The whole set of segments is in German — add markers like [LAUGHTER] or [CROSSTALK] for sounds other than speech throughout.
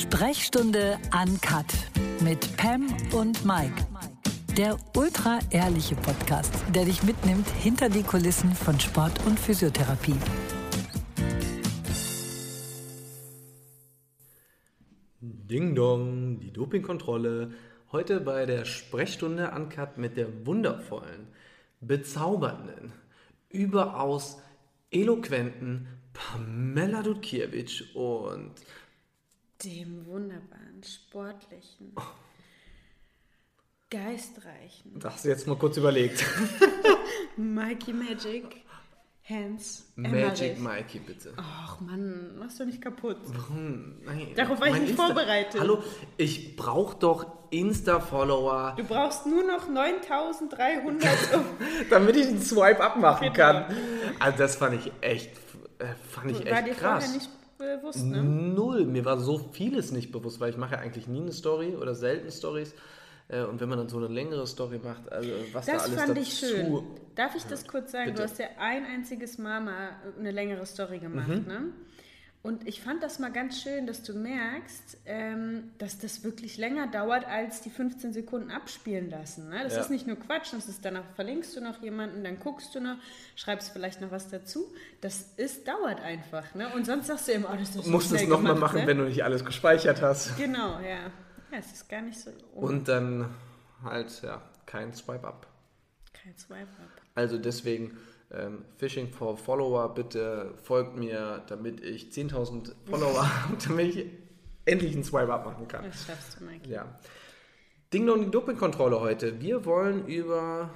Sprechstunde Uncut mit Pam und Mike. Der ultra ehrliche Podcast, der dich mitnimmt hinter die Kulissen von Sport und Physiotherapie. Ding Dong, die Dopingkontrolle. Heute bei der Sprechstunde Uncut mit der wundervollen, bezaubernden, überaus eloquenten Pamela Dudkiewicz und dem wunderbaren, sportlichen, geistreichen Das hast du jetzt mal kurz überlegt. [LAUGHS] Mikey Magic Hans Magic Emmerich. Mikey, bitte. Ach Mann, machst du nicht kaputt. Warum? Nein, Darauf war ich nicht vorbereitet. Hallo, ich brauche doch Insta-Follower, Du brauchst nur noch 9300, um [LAUGHS] damit ich den Swipe abmachen Genau. kann. Also das fand ich echt, äh, fand ich war dir echt krass. vorher nicht bewusst, ne? Null. Mir war so vieles nicht bewusst, weil ich mache ja eigentlich nie eine Story oder selten Stories. Äh, Und wenn man dann so eine längere Story macht, also was da Das alles fand dazu... ich schön. Darf ich das kurz sagen? bitte. Du hast ja ein einziges Mal mal eine längere Story gemacht, Mhm. ne? Und ich fand das mal ganz schön, dass du merkst, ähm, dass das wirklich länger dauert, als die 15 Sekunden abspielen lassen. Ne? Das Ja. ist nicht nur Quatsch, das ist danach verlinkst du noch jemanden, dann guckst du noch, schreibst vielleicht noch was dazu. Das ist, dauert einfach. Ne? Und sonst sagst du immer, oh, das ist so musst es nochmal machen, ne? wenn du nicht alles gespeichert hast. Genau, ja. Ja, es ist gar nicht so. Oh, Und dann halt, ja, kein Swipe-Up. kein Swipe up. Also deswegen, ähm, Fishing for Follower, bitte folgt mir, damit ich 10.000 Follower [LAUGHS] habe, damit ich endlich einen Swipe-Up machen kann. Das schaffst du, Mike. Ja. Ding Dong, die Dopingkontrolle heute. Wir wollen über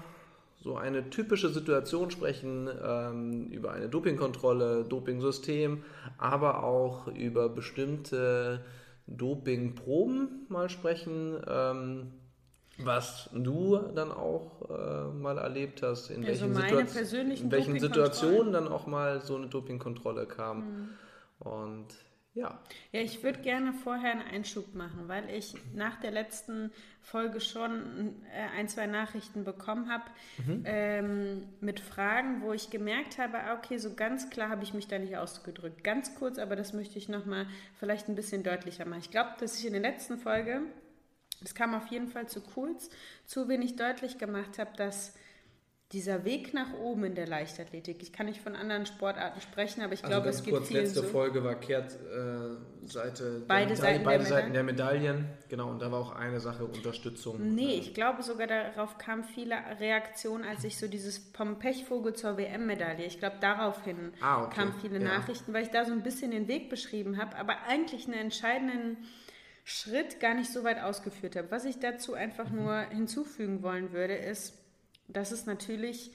so eine typische Situation sprechen, ähm, über eine Dopingkontrolle, Dopingsystem, aber auch über bestimmte Dopingproben mal sprechen, ähm, was du dann auch äh, mal erlebt hast, in Also welchen, Situa- in welchen. Situationen dann auch mal so eine Dopingkontrolle kam. Mhm. Und ja, Ja, ich würde gerne vorher einen Einschub machen, weil ich nach der letzten Folge schon äh, ein, zwei Nachrichten bekommen habe ähm, mit Fragen, wo ich gemerkt habe, ah, okay, so ganz klar habe ich mich da nicht ausgedrückt. Ganz kurz, aber das möchte ich nochmal vielleicht ein bisschen deutlicher machen. Ich glaube, dass ich in der letzten Folge, das kam auf jeden Fall zu kurz, zu wenig deutlich gemacht habe, dass dieser Weg nach oben in der Leichtathletik, ich kann nicht von anderen Sportarten sprechen, aber ich glaube, es gibt vielen so. Folge war Kehrtseite Beide der Seiten der beide Seiten Medaille. der Medaillen. Genau, und da war auch eine Sache Unterstützung. Nee, Äh, ich glaube sogar darauf kamen viele Reaktionen, als ich so dieses vom Pechvogel zur WM-Medaille, ich glaube daraufhin Ah, okay. kamen viele Ja. Nachrichten, weil ich da so ein bisschen den Weg beschrieben habe, aber eigentlich einen entscheidenden Schritt gar nicht so weit ausgeführt habe. Was ich dazu einfach Mhm. nur hinzufügen wollen würde, ist, dass es natürlich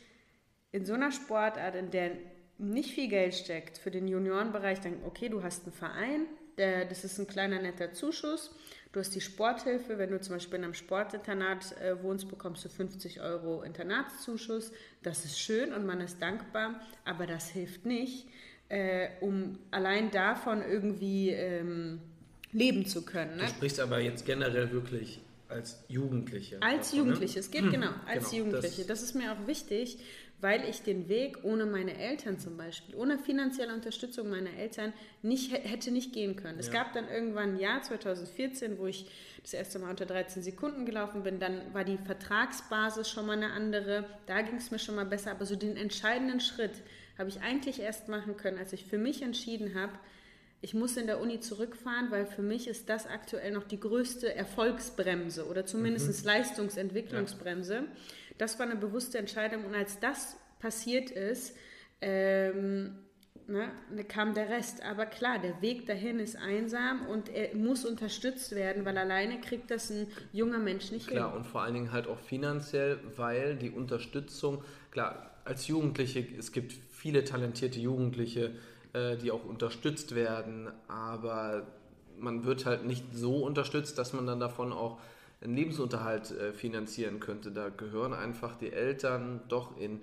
in so einer Sportart, in der nicht viel Geld steckt, für den Juniorenbereich, dann, okay, du hast einen Verein, der, das ist ein kleiner netter Zuschuss. Du hast die Sporthilfe, wenn du zum Beispiel in einem Sportinternat äh, wohnst, bekommst du 50 Euro Internatszuschuss. Das ist schön und man ist dankbar, aber das hilft nicht, äh, um allein davon irgendwie ähm, leben zu können. Ne? Du sprichst aber jetzt generell wirklich als Jugendliche. Als davon, ne? Jugendliche, es geht genau, als genau, Jugendliche. Das, ist mir auch wichtig, weil ich den Weg ohne meine Eltern zum Beispiel, ohne finanzielle Unterstützung meiner Eltern nicht hä- hätte nicht gehen können. Es Ja. gab dann irgendwann ein Jahr 2014, wo ich das erste Mal unter 13 Sekunden gelaufen bin. Dann war die Vertragsbasis schon mal eine andere. Da ging es mir schon mal besser. Aber so den entscheidenden Schritt habe ich eigentlich erst machen können, als ich für mich entschieden habe, ich muss in der Uni zurückfahren, weil für mich ist das aktuell noch die größte Erfolgsbremse oder zumindest Leistungsentwicklungsbremse. Das war eine bewusste Entscheidung und als das passiert ist, ähm, ne, kam der Rest. Aber klar, der Weg dahin ist einsam und er muss unterstützt werden, weil alleine kriegt das ein junger Mensch nicht Klar, hin. und vor allen Dingen halt auch finanziell, weil die Unterstützung, klar, als Jugendliche, es gibt viele talentierte Jugendliche, äh, die auch unterstützt werden, aber man wird halt nicht so unterstützt, dass man dann davon auch einen Lebensunterhalt äh, finanzieren könnte. Da gehören einfach die Eltern doch in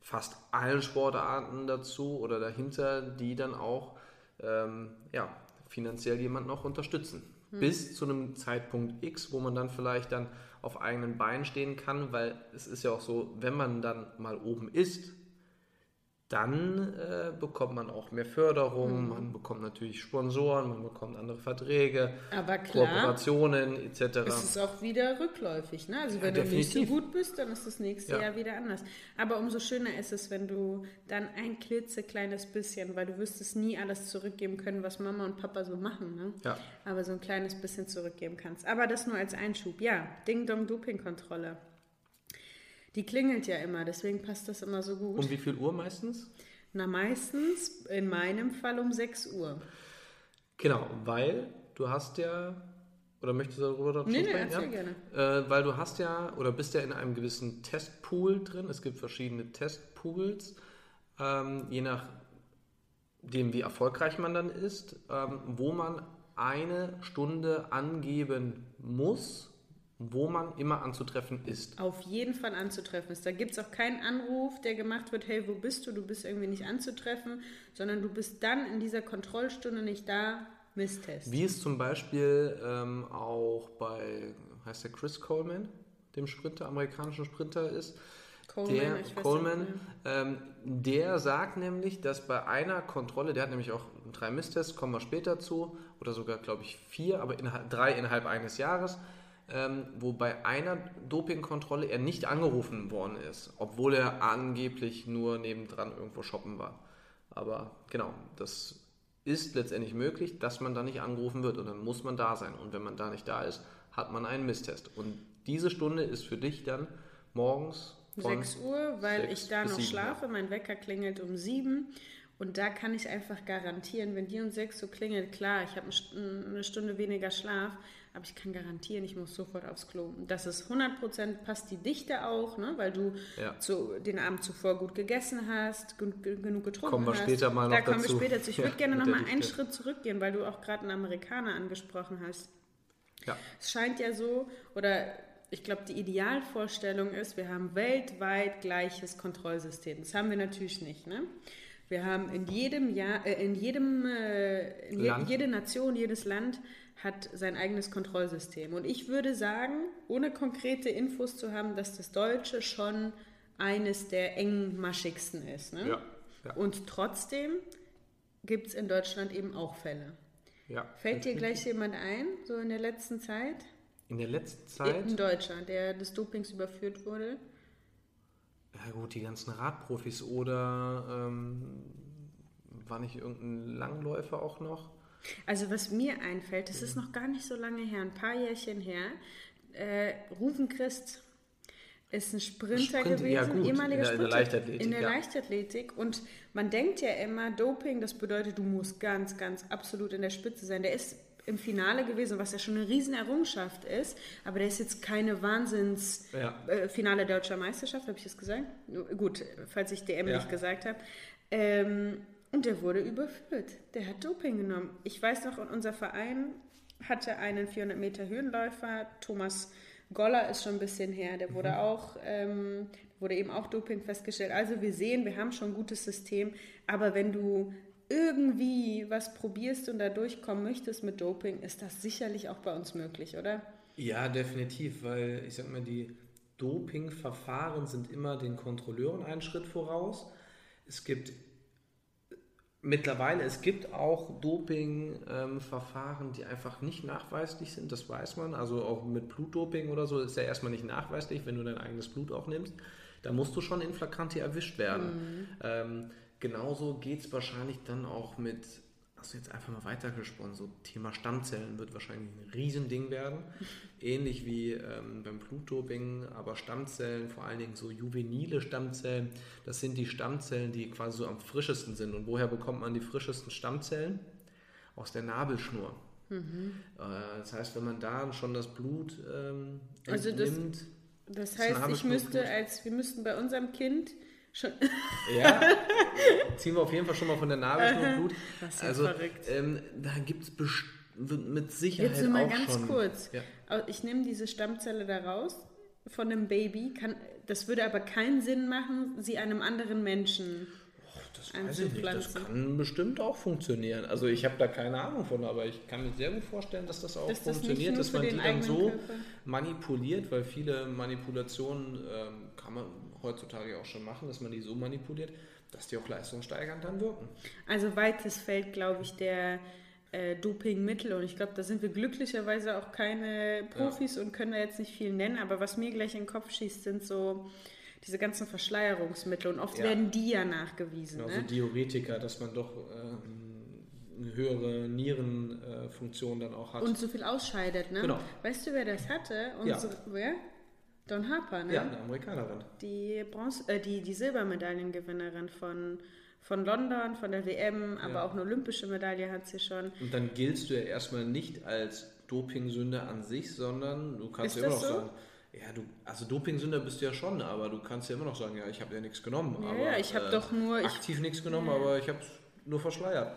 fast allen Sportarten dazu oder dahinter, die dann auch ähm, ja, finanziell jemanden auch unterstützen. Bis zu einem Zeitpunkt X, wo man dann vielleicht dann auf eigenen Beinen stehen kann, weil es ist ja auch so, wenn man dann mal oben ist, dann äh, bekommt man auch mehr Förderung, mhm. man bekommt natürlich Sponsoren, man bekommt andere Verträge, klar, Kooperationen etc. Es ist auch wieder rückläufig. Ne? Also wenn ja, du nicht so gut bist, dann ist das nächste ja. Jahr wieder anders. Aber umso schöner ist es, wenn du dann ein klitzekleines bisschen, weil du wirst es nie alles zurückgeben können, was Mama und Papa so machen. Ne? Ja. Aber so ein kleines bisschen zurückgeben kannst. Aber das nur als Einschub. Ja, Ding-Dong-Doping-Kontrolle. Die klingelt ja immer, deswegen passt das immer so gut. Um wie viel Uhr meistens? Na, meistens in meinem Fall um 6 Uhr. Genau, weil du hast ja, oder möchtest du darüber dazu nee, sprechen? Nee, ja? gerne. Äh, weil du hast ja, oder bist ja in einem gewissen Testpool drin. Es gibt verschiedene Testpools, ähm, je nachdem, wie erfolgreich man dann ist, ähm, wo man eine Stunde angeben muss, wo man immer anzutreffen ist. Auf jeden Fall anzutreffen ist. Da gibt es auch keinen Anruf, der gemacht wird, hey, wo bist du? Du bist irgendwie nicht anzutreffen, sondern du bist dann in dieser Kontrollstunde nicht da, Misstest. Wie es zum Beispiel ähm, auch bei, heißt der Chris Coleman, dem Sprinter, amerikanischen Sprinter ist. Coleman, der, Coleman ähm, der sagt nämlich, dass bei einer Kontrolle, der hat nämlich auch drei Misstests, kommen wir später zu, oder sogar, glaube ich, vier, aber innerhalb, drei innerhalb eines Jahres, ähm, wo bei einer Dopingkontrolle er nicht angerufen worden ist, obwohl er angeblich nur nebendran irgendwo shoppen war. Aber genau, das ist letztendlich möglich, dass man da nicht angerufen wird und dann muss man da sein. Und wenn man da nicht da ist, hat man einen Misstest. Und diese Stunde ist für dich dann morgens von 6 Uhr, weil ich da noch schlafe. Mein Wecker klingelt um 7 und da kann ich einfach garantieren, wenn die um 6 Uhr klingelt, klar, ich habe eine Stunde weniger Schlaf, aber ich kann garantieren, ich muss sofort aufs Klo. Das ist 100% passt die Dichte auch, ne? weil du ja. zu, den Abend zuvor gut gegessen hast, genug getrunken kommen wir hast. Später mal noch da kommen wir später zu. Ich ja, würde gerne noch mal einen Schritt zurückgehen, weil du auch gerade einen Amerikaner angesprochen hast. Ja. Es scheint ja so, oder ich glaube, die Idealvorstellung ist, wir haben weltweit gleiches Kontrollsystem. Das haben wir natürlich nicht. Ne? Wir haben in jedem Jahr, äh, in jedem, äh, in je, jede Nation, jedes Land hat sein eigenes Kontrollsystem. Und ich würde sagen, ohne konkrete Infos zu haben, dass das Deutsche schon eines der engmaschigsten ist. Ne? Ja, ja. Und trotzdem gibt es in Deutschland eben auch Fälle. Ja, Fällt dir gleich jemand ein, so in der letzten Zeit? In der letzten Zeit? In Deutschland, der des Dopings überführt wurde? Ja gut, die ganzen Radprofis oder ähm, war nicht irgendein Langläufer auch noch? Also was mir einfällt, das ist noch gar nicht so lange her, ein paar Jährchen her, äh, Rufen Christ ist ein Sprinter Sprint, gewesen, ja gut, ehemaliger in der, Sprinter in der Leichtathletik. In der ja. Leichtathletik. Und man denkt ja immer, Doping, das bedeutet, du musst ganz, ganz absolut in der Spitze sein. Der ist im Finale gewesen, was ja schon eine riesen Errungenschaft ist, aber der ist jetzt keine Wahnsinns ja. äh, Finale deutscher Meisterschaft, habe ich das gesagt? Gut, falls ich DM ja. nicht gesagt habe. Ähm, und der wurde überführt. Der hat Doping genommen. Ich weiß noch, unser Verein hatte einen 400 Meter Höhenläufer. Thomas Goller ist schon ein bisschen her. Der wurde mhm. auch, ähm, wurde eben auch Doping festgestellt. Also wir sehen, wir haben schon ein gutes System. Aber wenn du irgendwie was probierst und da durchkommen möchtest mit Doping, ist das sicherlich auch bei uns möglich, oder? Ja, definitiv, weil ich sag mal, die Dopingverfahren sind immer den Kontrolleuren einen Schritt voraus. Es gibt Mittlerweile, es gibt auch Doping-Verfahren, ähm, die einfach nicht nachweislich sind, das weiß man. Also auch mit Blutdoping oder so ist ja erstmal nicht nachweislich, wenn du dein eigenes Blut auch nimmst. Da musst du schon in Flagranti erwischt werden. Mhm. Ähm, genauso geht es wahrscheinlich dann auch mit hast du jetzt einfach mal weitergesponnen. So Thema Stammzellen wird wahrscheinlich ein Riesending werden. [LAUGHS] Ähnlich wie ähm, beim Blutdoping, aber Stammzellen, vor allen Dingen so juvenile Stammzellen, das sind die Stammzellen, die quasi so am frischesten sind. Und woher bekommt man die frischesten Stammzellen? Aus der Nabelschnur. Mhm. Äh, das heißt, wenn man da schon das Blut ähm, also entnimmt, das, das heißt, ich müsste als wir müssten bei unserem Kind Schon. Ja, [LAUGHS] ziehen wir auf jeden Fall schon mal von der Nabelschnur Blut. Das ist also, verrückt. Ähm, da gibt es mit Sicherheit Jetzt mal auch ganz schon. kurz. Ja. Ich nehme diese Stammzelle da raus von einem Baby. Kann, das würde aber keinen Sinn machen, sie einem anderen Menschen das weiß ich nicht. Das kann bestimmt auch funktionieren. Also ich habe da keine Ahnung von, aber ich kann mir sehr gut vorstellen, dass das auch dass funktioniert, das dass man die dann so Körper. manipuliert, weil viele Manipulationen ähm, kann man heutzutage auch schon machen, dass man die so manipuliert, dass die auch leistungssteigernd dann wirken. Also weites Feld, glaube ich, der äh, Dopingmittel und ich glaube, da sind wir glücklicherweise auch keine Profis ja. und können da jetzt nicht viel nennen, aber was mir gleich in den Kopf schießt, sind so diese ganzen Verschleierungsmittel und oft ja. werden die ja nachgewiesen. Also ne? Diuretika, dass man doch ähm, eine höhere Nierenfunktion äh, dann auch hat. Und so viel ausscheidet, ne? Genau. Weißt du, wer das hatte? Unsere, ja. Wer? Don Harper, ne? Ja, eine Amerikanerin. Die, Bronze, äh, die, die Silbermedaillengewinnerin von, von London, von der WM, aber ja. auch eine olympische Medaille hat sie schon. Und dann giltst du ja erstmal nicht als Dopingsünde an sich, sondern du kannst Ist ja immer noch so? sagen, ja, du, also Dopingsünder bist du ja schon, aber du kannst ja immer noch sagen, ja, ich habe ja nichts genommen. Ja, aber, ich habe äh, doch nur... Aktiv nichts genommen, ja. aber ich habe nur verschleiert.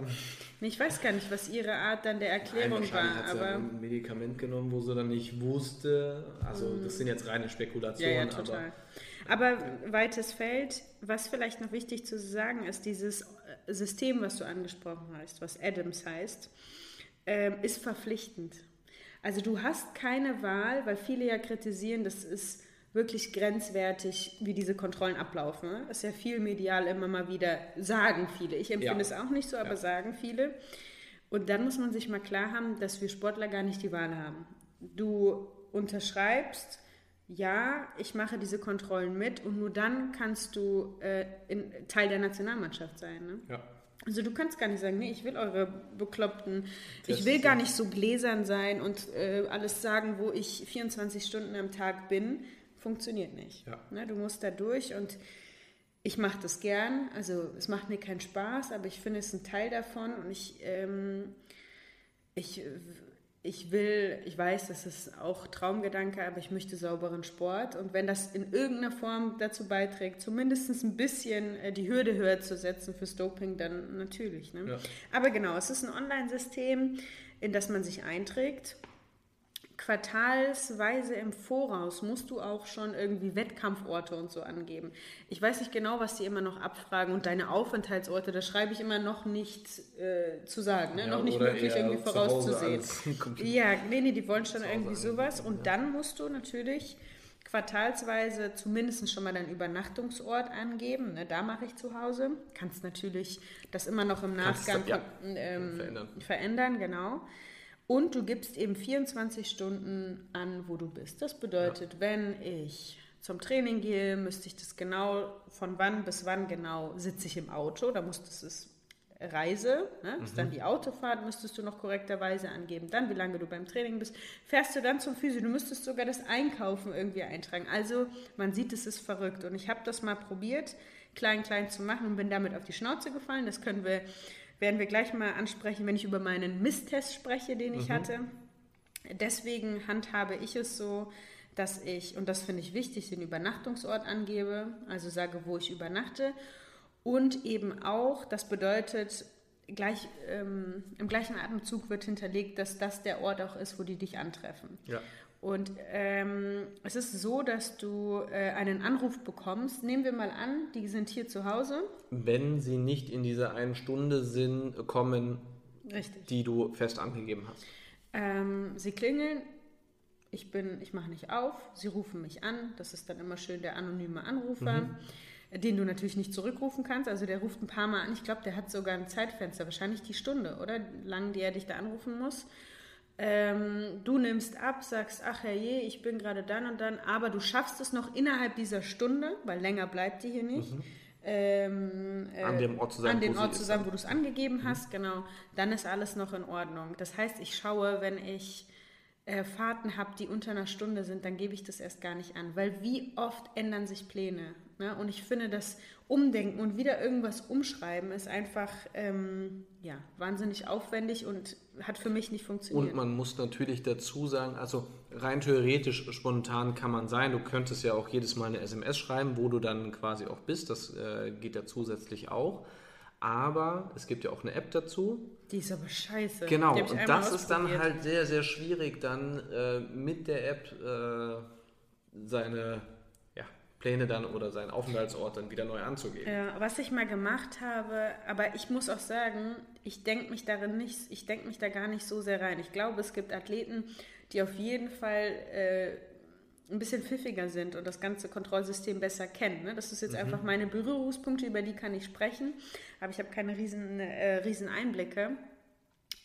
Ich weiß gar nicht, was ihre Art dann der Erklärung Nein, war. Hat sie aber ein Medikament genommen, wo sie dann nicht wusste. Also mm. das sind jetzt reine Spekulationen. Ja, ja, total. Aber, aber weites Feld, was vielleicht noch wichtig zu sagen ist, dieses System, was du angesprochen hast, was Adams heißt, äh, ist verpflichtend. Also du hast keine Wahl, weil viele ja kritisieren, das ist wirklich grenzwertig, wie diese Kontrollen ablaufen. Das ist ja viel medial immer mal wieder, sagen viele. Ich empfinde ja. es auch nicht so, aber ja. sagen viele. Und dann muss man sich mal klar haben, dass wir Sportler gar nicht die Wahl haben. Du unterschreibst, ja, ich mache diese Kontrollen mit und nur dann kannst du äh, in, Teil der Nationalmannschaft sein. Ne? Ja. Also du kannst gar nicht sagen, nee, ich will eure bekloppten, das ich will gar nicht so gläsern sein und äh, alles sagen, wo ich 24 Stunden am Tag bin funktioniert nicht. Ja. Ne, du musst da durch und ich mache das gern. Also es macht mir keinen Spaß, aber ich finde es ein Teil davon und ich, ähm, ich, ich will, ich weiß, das ist auch Traumgedanke, aber ich möchte sauberen Sport und wenn das in irgendeiner Form dazu beiträgt, zumindest ein bisschen äh, die Hürde höher zu setzen fürs Doping, dann natürlich. Ne? Ja. Aber genau, es ist ein Online-System, in das man sich einträgt quartalsweise im Voraus musst du auch schon irgendwie Wettkampforte und so angeben. Ich weiß nicht genau, was die immer noch abfragen und deine Aufenthaltsorte, da schreibe ich immer noch nicht äh, zu sagen, ne? Ja, noch nicht möglich irgendwie vorauszusehen. [LAUGHS] Ja, nee, nee, die wollen schon irgendwie sowas und dann musst du natürlich quartalsweise zumindest schon mal deinen Übernachtungsort angeben. Ne? Da mache ich zu Hause. Kannst natürlich das immer noch im Nachgang Kannst, ja, ähm, verändern. verändern, genau. Und du gibst eben 24 Stunden an, wo du bist. Das bedeutet, ja. wenn ich zum Training gehe, müsste ich das genau, von wann bis wann genau sitze ich im Auto. Da musstest du es Reise, ne? ist mhm. dann die Autofahrt, müsstest du noch korrekterweise angeben. Dann, wie lange du beim Training bist. Fährst du dann zum Physio, du müsstest sogar das Einkaufen irgendwie eintragen. Also man sieht, es ist verrückt. Und ich habe das mal probiert, klein, klein zu machen und bin damit auf die Schnauze gefallen. Das können wir werden wir gleich mal ansprechen, wenn ich über meinen Misstest spreche, den ich mhm. hatte. Deswegen handhabe ich es so, dass ich, und das finde ich wichtig, den Übernachtungsort angebe, also sage, wo ich übernachte. Und eben auch, das bedeutet, gleich, ähm, im gleichen Atemzug wird hinterlegt, dass das der Ort auch ist, wo die dich antreffen. Ja. Und ähm, es ist so, dass du äh, einen Anruf bekommst. Nehmen wir mal an, die sind hier zu Hause. Wenn sie nicht in dieser einen Stunde sind, kommen, Richtig. die du fest angegeben hast. Ähm, sie klingeln, ich bin, ich mache nicht auf, sie rufen mich an. Das ist dann immer schön der anonyme Anrufer. Mhm den du natürlich nicht zurückrufen kannst. Also der ruft ein paar Mal an. Ich glaube, der hat sogar ein Zeitfenster, wahrscheinlich die Stunde, oder? Lang, die er dich da anrufen muss. Ähm, du nimmst ab, sagst, ach herrje, ich bin gerade dann und dann, aber du schaffst es noch innerhalb dieser Stunde, weil länger bleibt die hier nicht. Mhm. Ähm, äh, an dem Ort zusammen, an den Ort zusammen, wo du es angegeben mhm. hast, genau, dann ist alles noch in Ordnung. Das heißt, ich schaue, wenn ich äh, Fahrten habe, die unter einer Stunde sind, dann gebe ich das erst gar nicht an, weil wie oft ändern sich Pläne? Ne? Und ich finde, das Umdenken und wieder irgendwas umschreiben ist einfach ähm, ja, wahnsinnig aufwendig und hat für mich nicht funktioniert. Und man muss natürlich dazu sagen, also rein theoretisch spontan kann man sein. Du könntest ja auch jedes Mal eine SMS schreiben, wo du dann quasi auch bist. Das äh, geht ja zusätzlich auch. Aber es gibt ja auch eine App dazu. Die ist aber scheiße. Genau, und das ist dann halt sehr, sehr schwierig, dann äh, mit der App äh, seine Pläne dann oder seinen Aufenthaltsort dann wieder neu anzugeben. Ja, was ich mal gemacht habe, aber ich muss auch sagen, ich denke mich darin nicht, ich denke mich da gar nicht so sehr rein. Ich glaube, es gibt Athleten, die auf jeden Fall äh, ein bisschen pfiffiger sind und das ganze Kontrollsystem besser kennen. Ne? Das ist jetzt mhm. einfach meine Berührungspunkte, über die kann ich sprechen, aber ich habe keine riesen, äh, riesen Einblicke.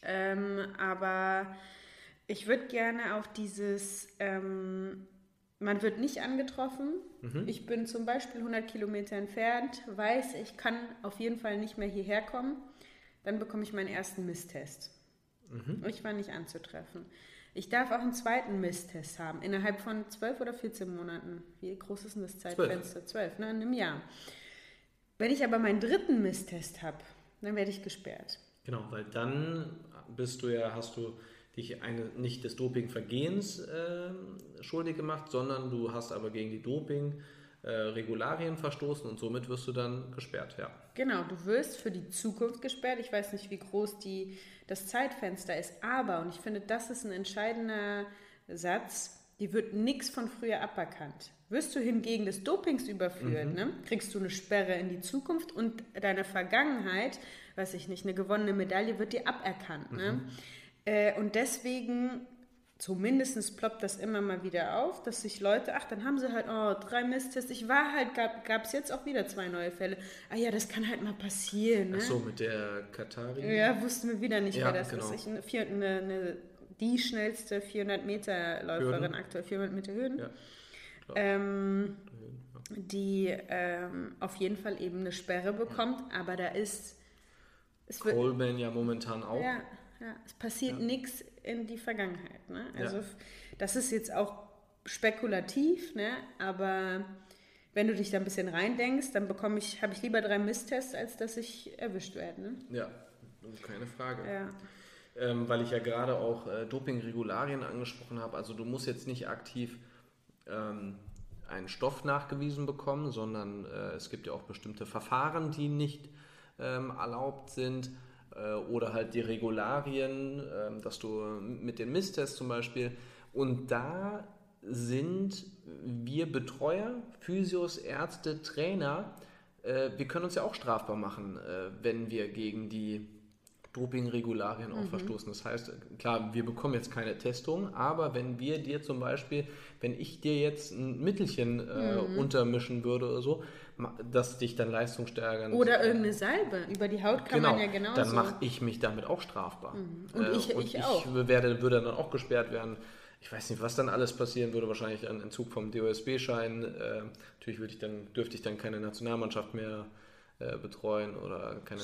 Ähm, aber ich würde gerne auch dieses, ähm, man wird nicht angetroffen. Mhm. Ich bin zum Beispiel 100 Kilometer entfernt, weiß, ich kann auf jeden Fall nicht mehr hierher kommen. Dann bekomme ich meinen ersten Misstest. Mhm. Ich war nicht anzutreffen. Ich darf auch einen zweiten Misstest haben, innerhalb von 12 oder 14 Monaten. Wie groß ist denn das Zeitfenster? 12, ne? in einem Jahr. Wenn ich aber meinen dritten Misstest habe, dann werde ich gesperrt. Genau, weil dann bist du ja, hast du dich eine, nicht des Dopingvergehens äh, schuldig gemacht, sondern du hast aber gegen die Doping-Regularien äh, verstoßen und somit wirst du dann gesperrt, ja. Genau, du wirst für die Zukunft gesperrt. Ich weiß nicht, wie groß die, das Zeitfenster ist, aber, und ich finde, das ist ein entscheidender Satz, die wird nichts von früher aberkannt. Wirst du hingegen des Dopings überführt, mhm. ne, kriegst du eine Sperre in die Zukunft und deine Vergangenheit, weiß ich nicht, eine gewonnene Medaille wird dir aberkannt. Ne? Mhm. Ne? Äh, und deswegen zumindest ploppt das immer mal wieder auf, dass sich Leute, ach, dann haben sie halt, oh, drei Misstests. Ich war halt, gab es jetzt auch wieder zwei neue Fälle. Ah ja, das kann halt mal passieren. Ne? Ach so, mit der Katari? Ja, wussten wir wieder nicht, ja, wer das genau. ist. Ich, eine, eine, die schnellste 400 Meter Läuferin aktuell, 400 Meter Hürden. Ja, ähm, die ähm, auf jeden Fall eben eine Sperre bekommt, ja. aber da ist... Es Coleman ja momentan auch. Ja, ja, es passiert ja. nichts in die Vergangenheit. Ne? Also ja. das ist jetzt auch spekulativ, ne? aber wenn du dich da ein bisschen reindenkst, dann bekomme ich, habe ich lieber drei Misstests, als dass ich erwischt werde. Ne? Ja, keine Frage. Ja. Ähm, weil ich ja gerade auch äh, Doping-Regularien angesprochen habe. Also du musst jetzt nicht aktiv ähm, einen Stoff nachgewiesen bekommen, sondern äh, es gibt ja auch bestimmte Verfahren, die nicht ähm, erlaubt sind. Äh, oder halt die Regularien, ähm, dass du mit den Misstests zum Beispiel. Und da sind wir Betreuer, Physios, Ärzte, Trainer, äh, wir können uns ja auch strafbar machen, äh, wenn wir gegen die Doping-Regularien auch mhm. verstoßen. Das heißt, klar, wir bekommen jetzt keine Testung, aber wenn wir dir zum Beispiel, wenn ich dir jetzt ein Mittelchen äh, mhm. untermischen würde oder so, dass dich dann leistungsstärkern. Oder irgendeine Salbe. Über die Haut kann genau, man ja genauso. Dann mache ich mich damit auch strafbar. Mhm. Und, äh, ich, und ich, ich, auch. Werde, würde dann auch gesperrt werden. Ich weiß nicht, was dann alles passieren würde. Wahrscheinlich ein Entzug vom DOSB-Schein. Äh, natürlich würde ich dann, dürfte ich dann keine Nationalmannschaft mehr äh, betreuen oder keine,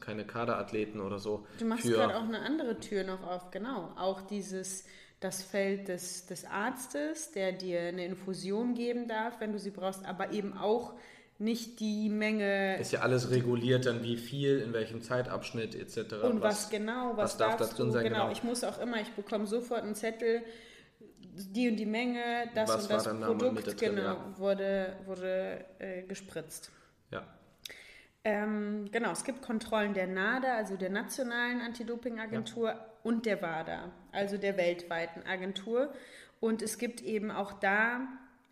keine Kaderathleten oder so. Du machst gerade auch eine andere Tür noch auf, genau. Auch dieses das Feld des, des Arztes, der dir eine Infusion geben darf, wenn du sie brauchst, aber eben auch nicht die Menge. Ist ja alles reguliert, dann wie viel, in welchem Zeitabschnitt etc. Und was, was genau, was, was darf da drin du, sein? Genau, genau, ich muss auch immer, ich bekomme sofort einen Zettel, die und die Menge, das was und das Produkt, drin, genau, ja. wurde, wurde äh, gespritzt. Ja. Ähm, genau, es gibt Kontrollen der NADA, also der Nationalen Anti-Doping-Agentur, ja. und der WADA, also der weltweiten Agentur. Und es gibt eben auch da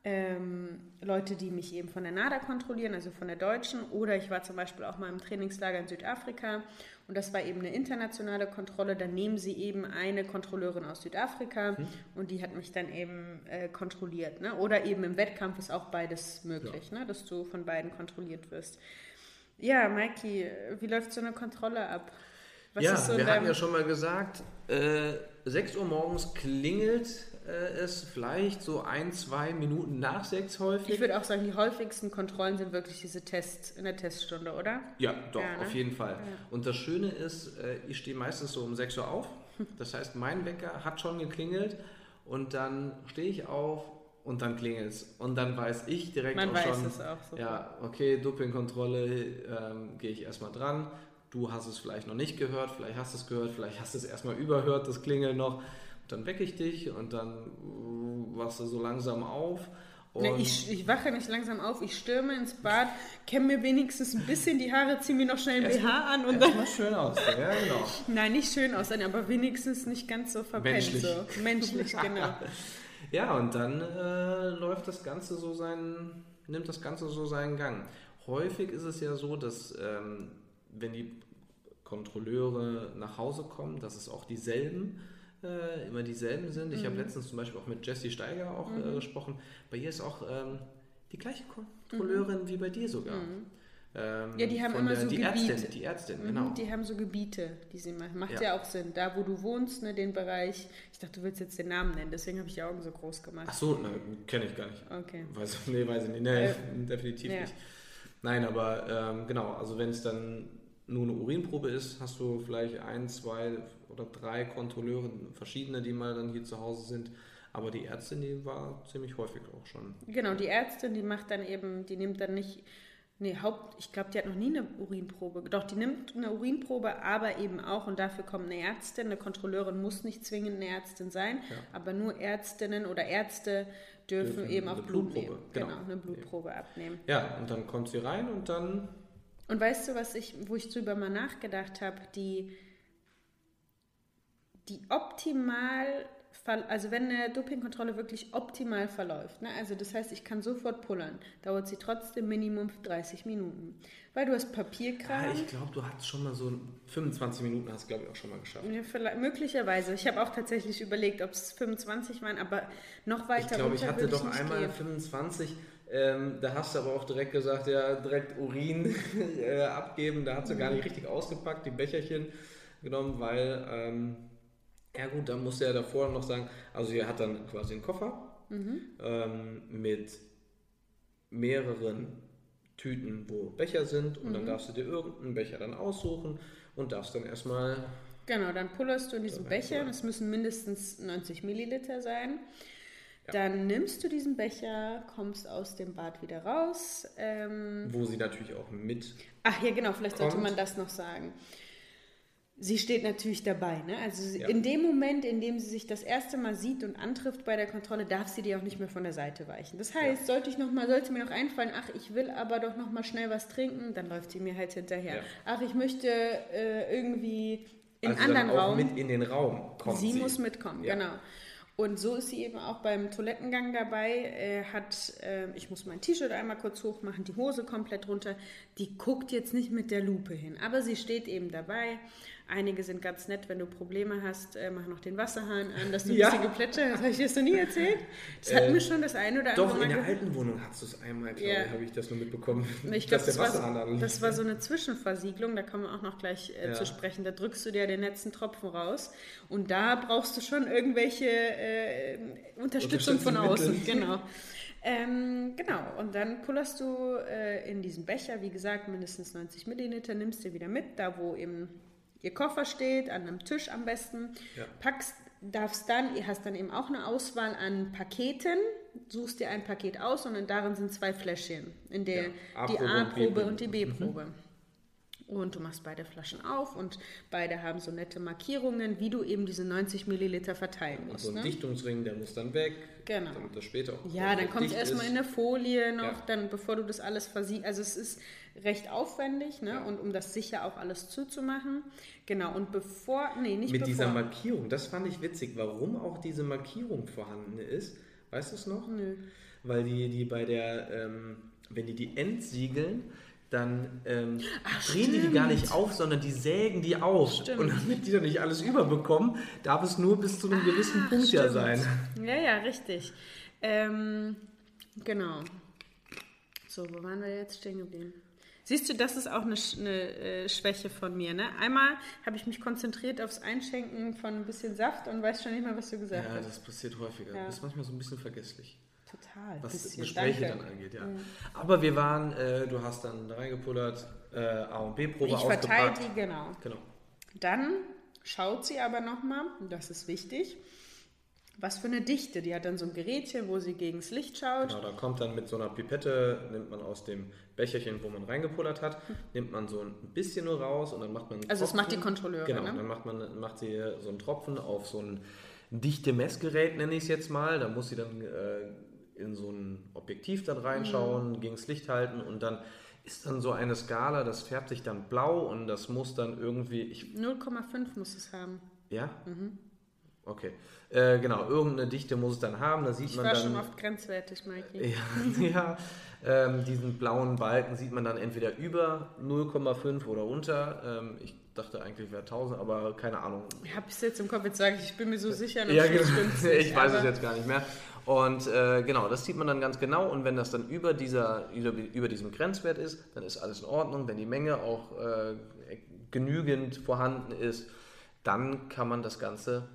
ähm, Leute, die mich eben von der NADA kontrollieren, also von der deutschen. Oder ich war zum Beispiel auch mal im Trainingslager in Südafrika und das war eben eine internationale Kontrolle. Da nehmen sie eben eine Kontrolleurin aus Südafrika mhm. und die hat mich dann eben äh, kontrolliert. Ne? Oder eben im Wettkampf ist auch beides möglich, ja. ne? dass du von beiden kontrolliert wirst. Ja, Mikey, wie läuft so eine Kontrolle ab? Was ja, so wir hatten ja schon mal gesagt, äh, 6 Uhr morgens klingelt äh, es vielleicht so ein, zwei Minuten nach sechs häufig. Ich würde auch sagen, die häufigsten Kontrollen sind wirklich diese Tests in der Teststunde, oder? Ja, doch, ja, ne? auf jeden Fall. Ja. Und das Schöne ist, äh, ich stehe meistens so um 6 Uhr auf. Das heißt, mein Wecker hat schon geklingelt und dann stehe ich auf und dann klingelt es. Und dann weiß ich direkt Man auch weiß schon, es auch sofort. ja, okay, Dopingkontrolle, ähm, gehe ich erstmal dran. Du hast es vielleicht noch nicht gehört, vielleicht hast du es gehört, vielleicht hast du es erstmal überhört, das Klingeln noch dann wecke ich dich und dann äh, wachst du so langsam auf. Nee, ich, ich, wache nicht langsam auf, ich stürme ins Bad, kämme mir wenigstens ein bisschen die Haare, ziehe mir noch schnell ein BH an und dann. mal schön aus, ja, genau. [LAUGHS] Nein, nicht schön aussehen, aber wenigstens nicht ganz so verpennt. Menschlich. So. Menschlich, [LAUGHS] genau. ja, und dann äh, läuft das Ganze so seinen, nimmt das Ganze so seinen Gang. Häufig ist es ja so, dass ähm, wenn die Kontrolleure nach Hause kommen, dass es auch dieselben äh, immer dieselben sind. Ich habe letztens zum Beispiel auch mit Jessie Steiger auch äh, gesprochen. Bei ihr ist auch ähm, die gleiche Kontrolleurin wie bei dir sogar. Ähm, Ja, die haben immer der, so die Gebiete. Ärztin, die Ärztin, Mhm, genau. Die haben so Gebiete, die sie machen. Macht ja. Ja. auch Sinn. Da, wo du wohnst, ne, den Bereich. Ich dachte, du willst jetzt den Namen nennen, deswegen habe ich die Augen so groß gemacht. Ach so, kenne ich gar nicht. Okay. Weiß, [LAUGHS] nee, weiß ich nicht. Nee, Äh, [LAUGHS] definitiv ja. nicht. Nein, aber ähm, genau, also wenn es dann nur eine Urinprobe ist, hast du vielleicht ein, zwei oder drei Kontrolleure, verschiedene, die mal dann hier zu Hause sind. Aber die Ärztin, die war ziemlich häufig auch schon. Genau, die Ärztin, die macht dann eben, die nimmt dann nicht, nee, Haupt, ich glaube, die hat noch nie eine Urinprobe. Doch, die nimmt eine Urinprobe, aber eben auch, und dafür kommt eine Ärztin, eine Kontrolleurin muss nicht zwingend eine Ärztin sein, Ja. aber nur Ärztinnen oder Ärzte dürfen, Dürfen eben auch Blut Blutprobe, nehmen. genau. Genau, eine Blutprobe abnehmen. Ja, und dann kommt sie rein und dann Und weißt du, was ich, wo ich drüber mal nachgedacht habe, die, die optimal, also wenn eine Dopingkontrolle wirklich optimal verläuft, ne? also das heißt, ich kann sofort pullern, dauert sie trotzdem Minimum 30 Minuten. Weil du hast Papierkram. Ja, ich glaube, du hast schon mal so 25 Minuten, hast glaube ich auch schon mal geschafft. Ja, möglicherweise. Ich habe auch tatsächlich überlegt, ob es 25 waren, aber noch weiter Ich glaube, ich hatte doch einmal gehen. 25. Ähm, da hast du aber auch direkt gesagt, ja, direkt Urin [LAUGHS] äh, abgeben. Da hat sie gar nicht richtig ausgepackt, die Becherchen genommen, weil, ähm, ja gut, da musste er davor noch sagen, also sie hat dann quasi einen Koffer ähm, mit mehreren Tüten, wo Becher sind und dann darfst du dir irgendeinen Becher dann aussuchen und darfst dann erstmal Genau, dann pullerst du in diesen Becher, das müssen mindestens 90 Milliliter sein. Dann nimmst du diesen Becher, kommst aus dem Bad wieder raus. Ähm, wo sie natürlich auch mit ach ja, genau, vielleicht sollte Kommt. man das noch sagen. Sie steht natürlich dabei. Ne? Also sie, Ja. in dem Moment, in dem sie sich das erste Mal sieht und antrifft bei der Kontrolle, darf sie dir auch nicht mehr von der Seite weichen. Das heißt, sollte ich noch mal, sollte mir noch einfallen, ach, ich will aber doch noch mal schnell was trinken, dann läuft sie mir halt hinterher. Ja. Ach, ich möchte äh, irgendwie in also anderen Raum. mit in den Raum kommt. Sie, muss mitkommen, Ja. genau. Und so ist sie eben auch beim Toilettengang dabei, äh, hat, äh, ich muss mein T-Shirt einmal kurz hochmachen, die Hose komplett runter. Die guckt jetzt nicht mit der Lupe hin, aber sie steht eben dabei. Einige sind ganz nett, wenn du Probleme hast, äh, mach noch den Wasserhahn an, dass du ein Ja. bisschen geplätschert hast. Habe ich das noch nie erzählt? Das hat Äh, mir schon das eine oder andere Doch, Mal in der alten Wohnung hast du es einmal, glaube Ja. ich, habe ich das nur mitbekommen. Ich glaube, das, war das war so eine Zwischenversiegelung, da kommen wir auch noch gleich äh, Ja. zu sprechen. Da drückst du dir den letzten Tropfen raus und da brauchst du schon irgendwelche äh, Unterstützung von außen. [LAUGHS] Genau. Ähm, genau, und dann pullerst du äh, in diesen Becher, wie gesagt, mindestens 90 Milliliter, nimmst dir wieder mit, da wo eben ihr Koffer steht, an einem Tisch am besten, Ja. packst, darfst dann, ihr hast dann eben auch eine Auswahl an Paketen, suchst dir ein Paket aus und darin sind zwei Fläschchen, in der Ja, die A-Probe und und die B-Probe. Und du machst beide Flaschen auf und beide haben so nette Markierungen, wie du eben diese 90 Milliliter verteilen Und musst. so ein ne? Dichtungsring, der muss dann weg, Genau. damit das später auch Ja, dann kommt es erstmal in der Folie noch, Ja. dann bevor du das alles versiehst. Also es ist recht aufwendig, ne? Ja. Und um das sicher auch alles zuzumachen. Genau, und bevor, nee, nicht Mit bevor. dieser Markierung, das fand ich witzig, warum auch diese Markierung vorhanden ist. Weißt du es noch? Nö. Weil die, die bei der, ähm, wenn die die entsiegeln, dann ähm, drehen die die gar nicht auf, sondern die sägen die auf. Stimmt. Und damit die dann nicht alles überbekommen, darf es nur bis zu einem gewissen Punkt ja stimmt. sein. Ja, ja, richtig. Ähm, genau. So, wo waren wir jetzt stehen geblieben? Siehst du, das ist auch eine, eine äh, Schwäche von mir. Ne? Einmal habe ich mich konzentriert aufs Einschenken von ein bisschen Saft und weiß schon nicht mal, was du gesagt Ja, hast. das passiert häufiger. Ja. Das ist manchmal so ein bisschen vergesslich. Total. was bisschen. Gespräche Danke. dann angeht, ja. Aber wir waren, äh, du hast dann reingepullert, äh, A und B-Probe Ich verteile die, genau. Genau. Dann schaut sie aber nochmal, und das ist wichtig, was für eine Dichte. Die hat dann so ein Gerätchen, wo sie gegen das Licht schaut. Genau, da kommt dann mit so einer Pipette, nimmt man aus dem Becherchen, wo man reingepullert hat, nimmt man so ein bisschen nur raus und dann macht man Also das macht die Tropfen. Kontrolleure, Genau, ne? dann macht man macht sie so einen Tropfen auf so ein dichte Messgerät, nenne ich es jetzt mal. Da muss sie dann äh, in so ein Objektiv dann reinschauen, Mhm. gegen das Licht halten und dann ist dann so eine Skala, das färbt sich dann blau und das muss dann irgendwie, ich 0,5 muss es haben. Ja? Mhm. Okay. Äh, genau, irgendeine Dichte muss es dann haben. Da sieht Ich man war dann. schon oft grenzwertig, Mikey. [LAUGHS] ja, ja ähm, diesen blauen Balken sieht man dann entweder über 0,5 oder unter. Ähm, ich dachte eigentlich wäre 1000, aber keine Ahnung. Ich habe es jetzt im Kopf, jetzt sage ich, ich bin mir so sicher, ja, genau. [LAUGHS] ich weiß es jetzt gar nicht mehr. Und äh, genau, das sieht man dann ganz genau. Und wenn das dann über, dieser, über, über diesem Grenzwert ist, dann ist alles in Ordnung. Wenn die Menge auch äh, genügend vorhanden ist, dann kann man das Ganze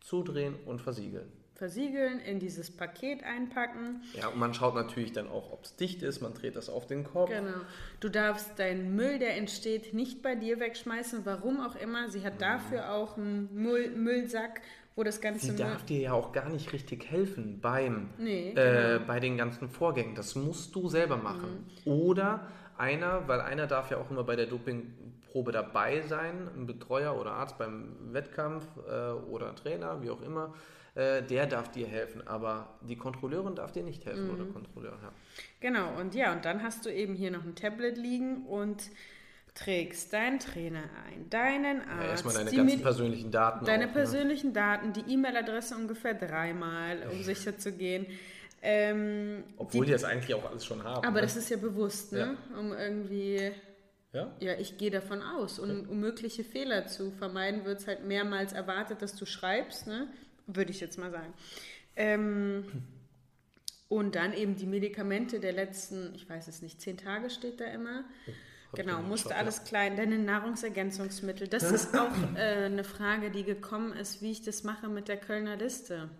zudrehen und versiegeln versiegeln, in dieses Paket einpacken. Ja, und man schaut natürlich dann auch, ob es dicht ist, man dreht das auf den Kopf. Genau. Du darfst deinen Müll, der entsteht, nicht bei dir wegschmeißen, warum auch immer. Sie hat dafür auch einen Müll, Müllsack, wo das Ganze... Sie darf dir ja auch gar nicht richtig helfen beim, nee, äh, genau. bei den ganzen Vorgängen. Das musst du selber machen. Mhm. Oder einer, weil einer darf ja auch immer bei der Dopingprobe dabei sein, ein Betreuer oder Arzt beim Wettkampf äh, oder Trainer, wie auch immer äh, der darf dir helfen, aber die Kontrolleurin darf dir nicht helfen mhm. oder Kontrolleur. Ja. Genau, und ja, und dann hast du eben hier noch ein Tablet liegen und trägst deinen Trainer ein, deinen Arzt. Ja, erstmal deine ganzen persönlichen Daten. Deine auch, ne? persönlichen ne? Daten, die E-Mail-Adresse ungefähr dreimal, um sicher zu gehen. Ähm, Obwohl die, die, das eigentlich auch alles schon haben. Aber ne? das ist ja bewusst, ne? Ja. Um irgendwie. Ja? Ja, ich gehe davon aus. Und um mögliche Fehler zu vermeiden, wird es halt mehrmals erwartet, dass du schreibst, ne? würde ich jetzt mal sagen. Ähm, und dann eben die Medikamente der letzten, ich weiß es nicht, zehn Tage steht da immer. Oh, genau, musste alles ja. klein. Deine Nahrungsergänzungsmittel. Das [LAUGHS] ist auch äh, eine Frage, die gekommen ist, wie ich das mache mit der Kölner Liste.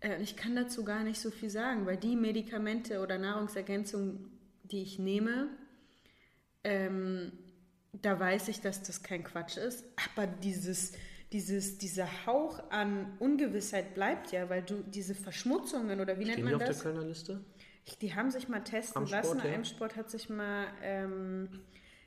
Äh, ich kann dazu gar nicht so viel sagen, weil die Medikamente oder Nahrungsergänzungen, die ich nehme, ähm, da weiß ich, dass das kein Quatsch ist. Aber dieses dieses, dieser Hauch an Ungewissheit bleibt ja, weil du diese Verschmutzungen oder wie Stehen nennt man das? auf der Kölner Liste? Die haben sich mal testen Am lassen. Sport, ja. M-Sport hat sich mal, ähm,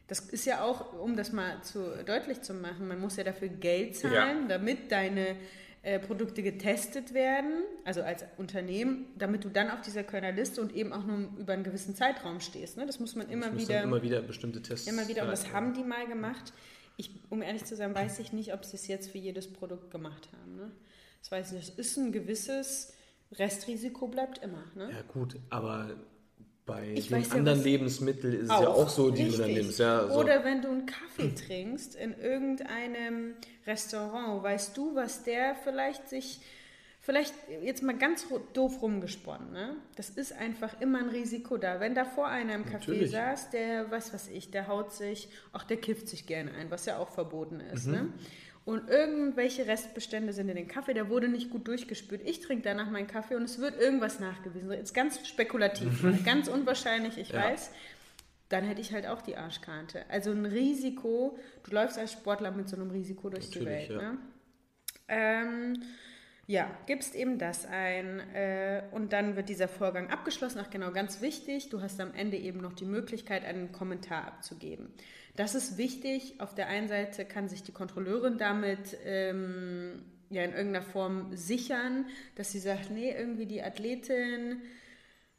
das ist ja auch, um das mal zu, deutlich zu machen, man muss ja dafür Geld zahlen, ja. damit deine äh, Produkte getestet werden, also als Unternehmen, damit du dann auf dieser Kölner Liste und eben auch nur über einen gewissen Zeitraum stehst. Ne? Das muss man immer wieder. Immer wieder bestimmte Tests. Immer wieder, und das haben die mal gemacht. Ich, um ehrlich zu sein, weiß ich nicht, ob sie es jetzt für jedes Produkt gemacht haben. Ne? Das weiß ich nicht. Es ist ein gewisses Restrisiko, bleibt immer. Ne? Ja, gut, aber bei ich den ja, anderen Lebensmitteln ist es ja auch so, die richtig. du dann nimmst. Ja, so. Oder wenn du einen Kaffee trinkst in irgendeinem Restaurant, weißt du, was der vielleicht sich vielleicht jetzt mal ganz doof rumgesponnen, ne? Das ist einfach immer ein Risiko da. Wenn da vor einer im Café saß, der, was weiß ich, der haut sich, ach, der kifft sich gerne ein, was ja auch verboten ist, mhm. ne? Und irgendwelche Restbestände sind in den Kaffee, der wurde nicht gut durchgespült. Ich trinke danach meinen Kaffee und es wird irgendwas nachgewiesen. Jetzt ganz spekulativ, mhm. [LAUGHS] ganz unwahrscheinlich, ich ja. weiß. Dann hätte ich halt auch die Arschkarte. Also ein Risiko, du läufst als Sportler mit so einem Risiko durch Natürlich, die Welt. Ja. Ne? Ähm, ja, gibst eben das ein äh, und dann wird dieser Vorgang abgeschlossen. Ach genau, ganz wichtig, du hast am Ende eben noch die Möglichkeit, einen Kommentar abzugeben. Das ist wichtig. Auf der einen Seite kann sich die Kontrolleurin damit ähm, ja in irgendeiner Form sichern, dass sie sagt, nee, irgendwie die Athletin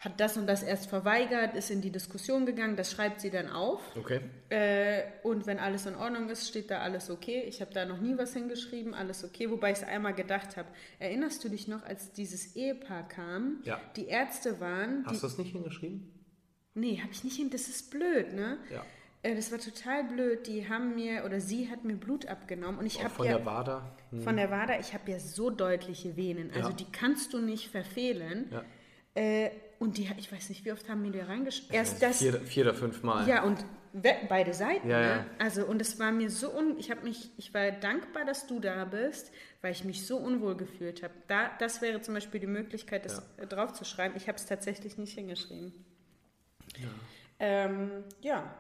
hat das und das erst verweigert, ist in die Diskussion gegangen, das schreibt sie dann auf. Okay. Äh, und wenn alles in Ordnung ist, steht da alles okay. Ich habe da noch nie was hingeschrieben, alles okay, wobei ich es einmal gedacht habe. Erinnerst du dich noch, als dieses Ehepaar kam? Ja. Die Ärzte waren. Hast du das nicht hingeschrieben? Nee, habe ich nicht hin. Das ist blöd, ne? Ja. Äh, das war total blöd. Die haben mir, oder sie hat mir Blut abgenommen. Und ich habe Von ja, der Wada? Hm. Von der Wada, ich habe ja so deutliche Venen. Also ja. die kannst du nicht verfehlen. Ja. Äh, und die, ich weiß nicht, wie oft haben die da reingeschrieben? Erst das. Vier, vier oder fünf Mal. Ja, und beide Seiten. Ja, ne? ja. Also, und es war mir so un, ich habe mich, ich war dankbar, dass du da bist, weil ich mich so unwohl gefühlt habe. Da, das wäre zum Beispiel die Möglichkeit, das ja. draufzuschreiben. Ich habe es tatsächlich nicht hingeschrieben. Ja. Ähm, ja,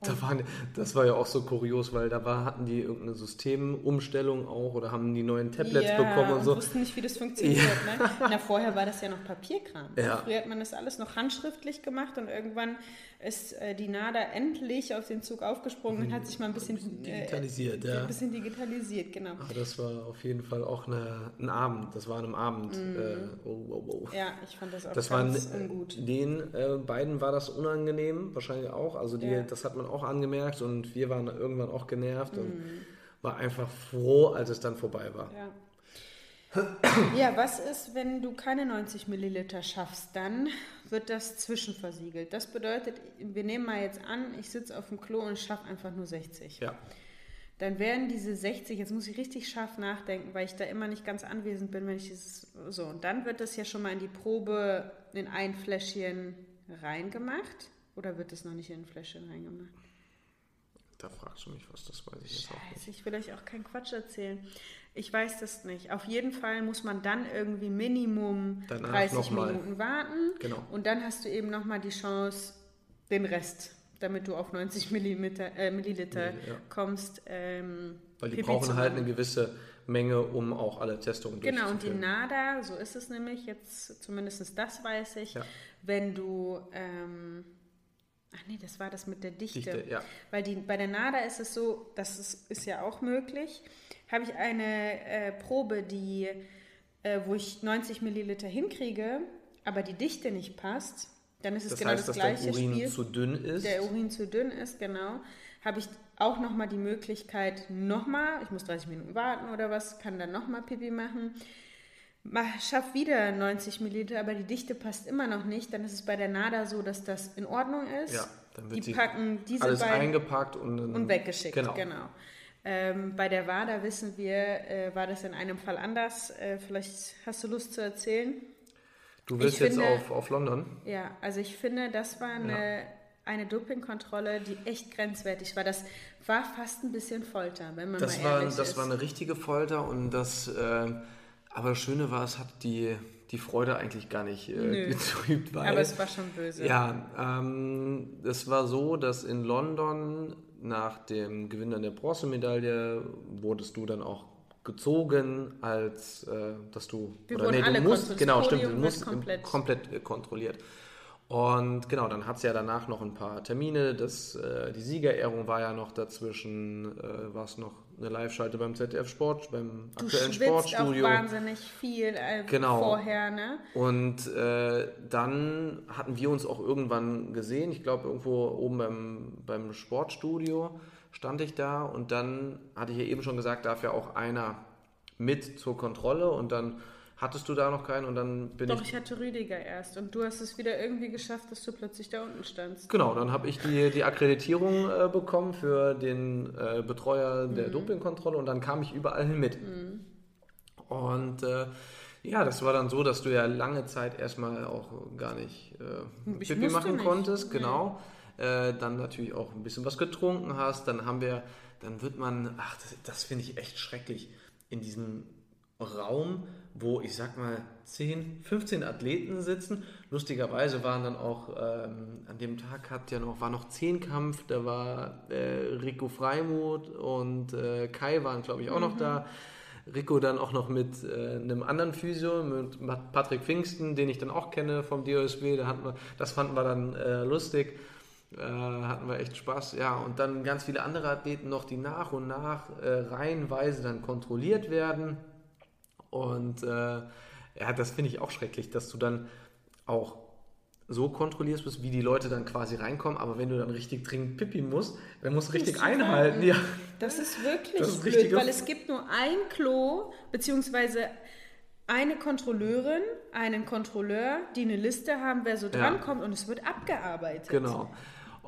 da waren, das war ja auch so kurios, weil da war, hatten die irgendeine Systemumstellung auch oder haben die neuen Tablets ja, bekommen und, und so. wussten nicht, wie das funktioniert. Ja. Ne? Na, vorher war das ja noch Papierkram. Ja. Früher hat man das alles noch handschriftlich gemacht und irgendwann ist äh, die NADA endlich auf den Zug aufgesprungen und hat sich mal ein bisschen, ein bisschen digitalisiert. Äh, ja. Ein bisschen digitalisiert, genau. Aber das war auf jeden Fall auch eine, ein Abend. Das war an einem Abend. Mhm. Äh, oh, oh, oh. Ja, ich fand das auch das ganz waren, ungut. Den äh, beiden war das unangenehm, wahrscheinlich auch. Also die, ja. das hat man auch angemerkt und wir waren irgendwann auch genervt mhm. und war einfach froh, als es dann vorbei war. Ja. Ja, was ist, wenn du keine 90 Milliliter schaffst? Dann wird das zwischenversiegelt. Das bedeutet, wir nehmen mal jetzt an, ich sitze auf dem Klo und schaffe einfach nur 60. Ja. dann wären diese 60, jetzt muss ich richtig scharf nachdenken, weil ich da immer nicht ganz anwesend bin, wenn ich dieses, so, und dann wird das ja schon mal in die Probe in ein Fläschchen reingemacht. Oder wird das noch nicht in ein Fläschchen reingemacht? Da fragst du mich was, das weiß ich jetzt auch nicht. Scheiße, ich will euch auch keinen Quatsch erzählen. Ich weiß das nicht. Auf jeden Fall muss man dann irgendwie Minimum Danach 30 noch mal. Minuten warten. Genau. Und dann hast du eben nochmal die Chance, den Rest, damit du auf 90 Milliliter, äh, Milliliter Ja. kommst. Ähm, Weil die Pipi brauchen halt eine gewisse Menge, um auch alle Testungen Genau, und die durchzuführen. NADA, so ist es nämlich, jetzt zumindest das weiß ich, Ja. wenn du, ähm, ach nee, das war das mit der Dichte. Dichte, ja. Weil die, bei der NADA ist es so, das ist, ist ja auch möglich, habe ich eine äh, Probe, die, äh, wo ich 90 Milliliter hinkriege, aber die Dichte nicht passt, dann ist es Das genau heißt, das gleiche Urin Spiel zu dünn ist. der Urin zu dünn ist, genau, habe ich auch nochmal die Möglichkeit, nochmal, ich muss 30 Minuten warten oder was, kann dann nochmal Pipi machen. Mach, schaff wieder 90 Milliliter, aber die Dichte passt immer noch nicht. Dann ist es bei der NADA so, dass das in Ordnung ist. Ja, dann wird die packen diese alles beiden eingepackt und, und weggeschickt. Genau. Genau. Ähm, bei der WADA wissen wir, äh, war das in einem Fall anders. Äh, vielleicht hast du Lust zu erzählen? Du willst Ich jetzt finde- auf, auf London? Ja, also ich finde, das war eine, eine Dopingkontrolle, die echt grenzwertig war. Das war fast ein bisschen Folter, wenn man Das, mal war, ehrlich das ist. war eine richtige Folter und das, äh, aber das Schöne war, es hat die, die Freude eigentlich gar nicht äh, getrübt, weil Aber es war schon böse. ja, ähm, es war so, dass in London nach dem Gewinn an der Bronzemedaille wurdest du dann auch gezogen, als äh, dass du Wir oder nee, du musst genau stimmt, du musst komplett- komplett äh, kontrolliert. Und genau, dann hat es ja danach noch ein paar Termine. Das, äh, die Siegerehrung war ja noch dazwischen, äh, war es noch eine Live-Schalte beim ZDF Sport, beim Du aktuellen schwitzt auch Sportstudio. wahnsinnig viel äh, Genau. vorher, ne? Und äh, dann hatten wir uns auch irgendwann gesehen. Ich glaube, irgendwo oben beim, beim Sportstudio stand ich da. Und dann hatte ich ja eben schon gesagt, darf ja auch einer mit zur Kontrolle. Und dann hattest du da noch keinen. Und dann bin Doch, ich. ich hatte Rüdiger erst. Und du hast es wieder irgendwie geschafft, dass du plötzlich da unten standst. Genau, dann habe ich die, die Akkreditierung äh, bekommen für den äh, Betreuer der Dopingkontrolle und dann kam ich überall hin mit. Und äh, ja, das war dann so, dass du ja lange Zeit erstmal auch gar nicht äh, Pipi machen nicht. konntest, genau. Äh, dann natürlich auch ein bisschen was getrunken hast, dann haben wir, dann wird man, ach, das, das finde ich echt schrecklich, in diesem Raum, wo ich sag mal 10, 15 Athleten sitzen. Lustigerweise waren dann auch ähm, an dem Tag hat ja noch war noch Zehnkampf, da war äh, Rico Freimuth und äh, Kai waren glaube ich auch noch da. Rico dann auch noch mit äh, einem anderen Physio, mit Patrick Pfingsten, den ich dann auch kenne vom DOSB. Da hatten wir, das fanden wir dann äh, lustig. Äh, hatten wir echt Spaß. Ja, und dann ganz viele andere Athleten noch, die nach und nach äh, reihenweise dann kontrolliert werden. Und äh, ja, das finde ich auch schrecklich, dass du dann auch so kontrollierst bist, wie die Leute dann quasi reinkommen, aber wenn du dann richtig dringend pipi musst, dann musst du richtig du einhalten. Ja. Das ist wirklich Das ist blöd, weil es gibt nur ein Klo, beziehungsweise eine Kontrolleurin, einen Kontrolleur, die eine Liste haben, wer so Ja. drankommt und es wird abgearbeitet. Genau.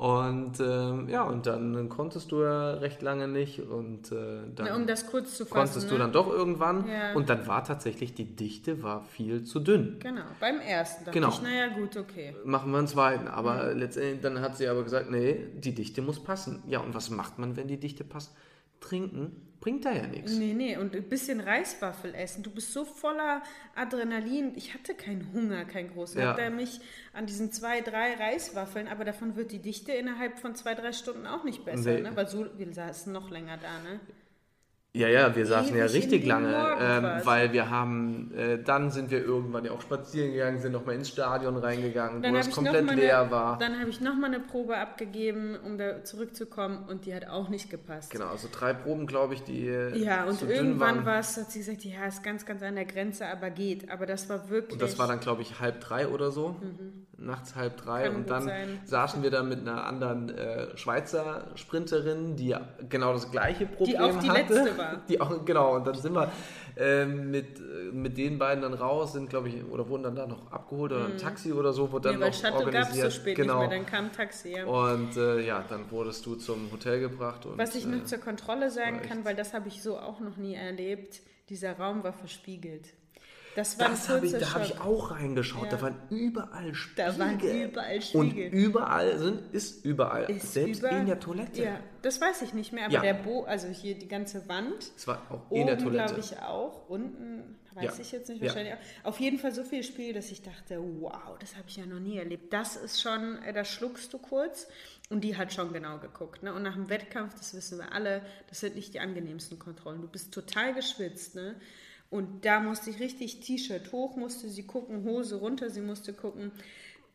Und ähm, ja, und dann konntest du ja recht lange nicht und äh, dann Na, um das kurz zu fassen. konntest du ne? dann doch irgendwann Ja. und dann war tatsächlich die Dichte war viel zu dünn. Genau, beim ersten dachte Genau. ich, naja gut, okay. Machen wir einen zweiten, aber letztendlich dann hat sie aber gesagt, nee, die Dichte muss passen. Ja, und was macht man, wenn die Dichte passt? Trinken bringt da ja nichts. Nee, nee, und ein bisschen Reiswaffel essen. Du bist so voller Adrenalin. Ich hatte keinen Hunger, keinen großen. Ja. Hat er mich an diesen zwei, drei Reiswaffeln, aber davon wird die Dichte innerhalb von zwei, drei Stunden auch nicht besser, Nee. ne? Weil so, wir saßen noch länger da, ne? Ja, ja, wir saßen ja Ewig richtig lange, ähm, weil wir haben, äh, dann sind wir irgendwann ja auch spazieren gegangen, sind nochmal ins Stadion reingegangen, Dann wo es komplett mal leer eine, war. Dann habe ich nochmal eine Probe abgegeben, um da zurückzukommen und die hat auch nicht gepasst. Genau, also drei Proben, glaube ich, die äh, Ja, und irgendwann war es, hat sie gesagt, ja, ist ganz, ganz an der Grenze, aber geht. Aber das war wirklich. Und das war dann, glaube ich, halb drei oder so. Nachts halb drei Kann und dann sein. saßen wir da mit einer anderen äh, Schweizer Sprinterin, die ja genau das gleiche Problem auch die hatte. letzte war. [LAUGHS] Die auch, genau, und dann sind wir ähm, mit, äh, mit den beiden dann raus, sind glaube ich, oder wurden dann da noch abgeholt oder ein Taxi oder so, wurde dann Mhm. Nee, weil noch Shuttle gab es organisiert. so spät genau. nicht mehr, dann kam ein Taxi. Ja. Und äh, ja, dann wurdest du zum Hotel gebracht. Und, Was ich äh, nur zur Kontrolle sagen kann, weil das habe ich so auch noch nie erlebt, dieser Raum war verspiegelt. Das war das habe ich, da habe ich auch reingeschaut. Ja. Da waren überall Spiegel. Da waren überall Und Spiegel. überall sind, ist überall. Ist selbst über- in der Toilette. Ja, das weiß ich nicht mehr, aber Ja. der Bo, also hier die ganze Wand, Es war auch oben in der Toilette. glaube ich auch, unten weiß Ja. ich jetzt nicht, wahrscheinlich auch. Auf jeden Fall so viel Spiegel, dass ich dachte, wow, das habe ich ja noch nie erlebt. Das ist schon, äh, da schluckst du kurz und die hat schon genau geguckt. Ne? Und nach dem Wettkampf, das wissen wir alle, das sind nicht die angenehmsten Kontrollen. Du bist total geschwitzt, ne? Und da musste ich richtig T-Shirt hoch, musste sie gucken, Hose runter, sie musste gucken.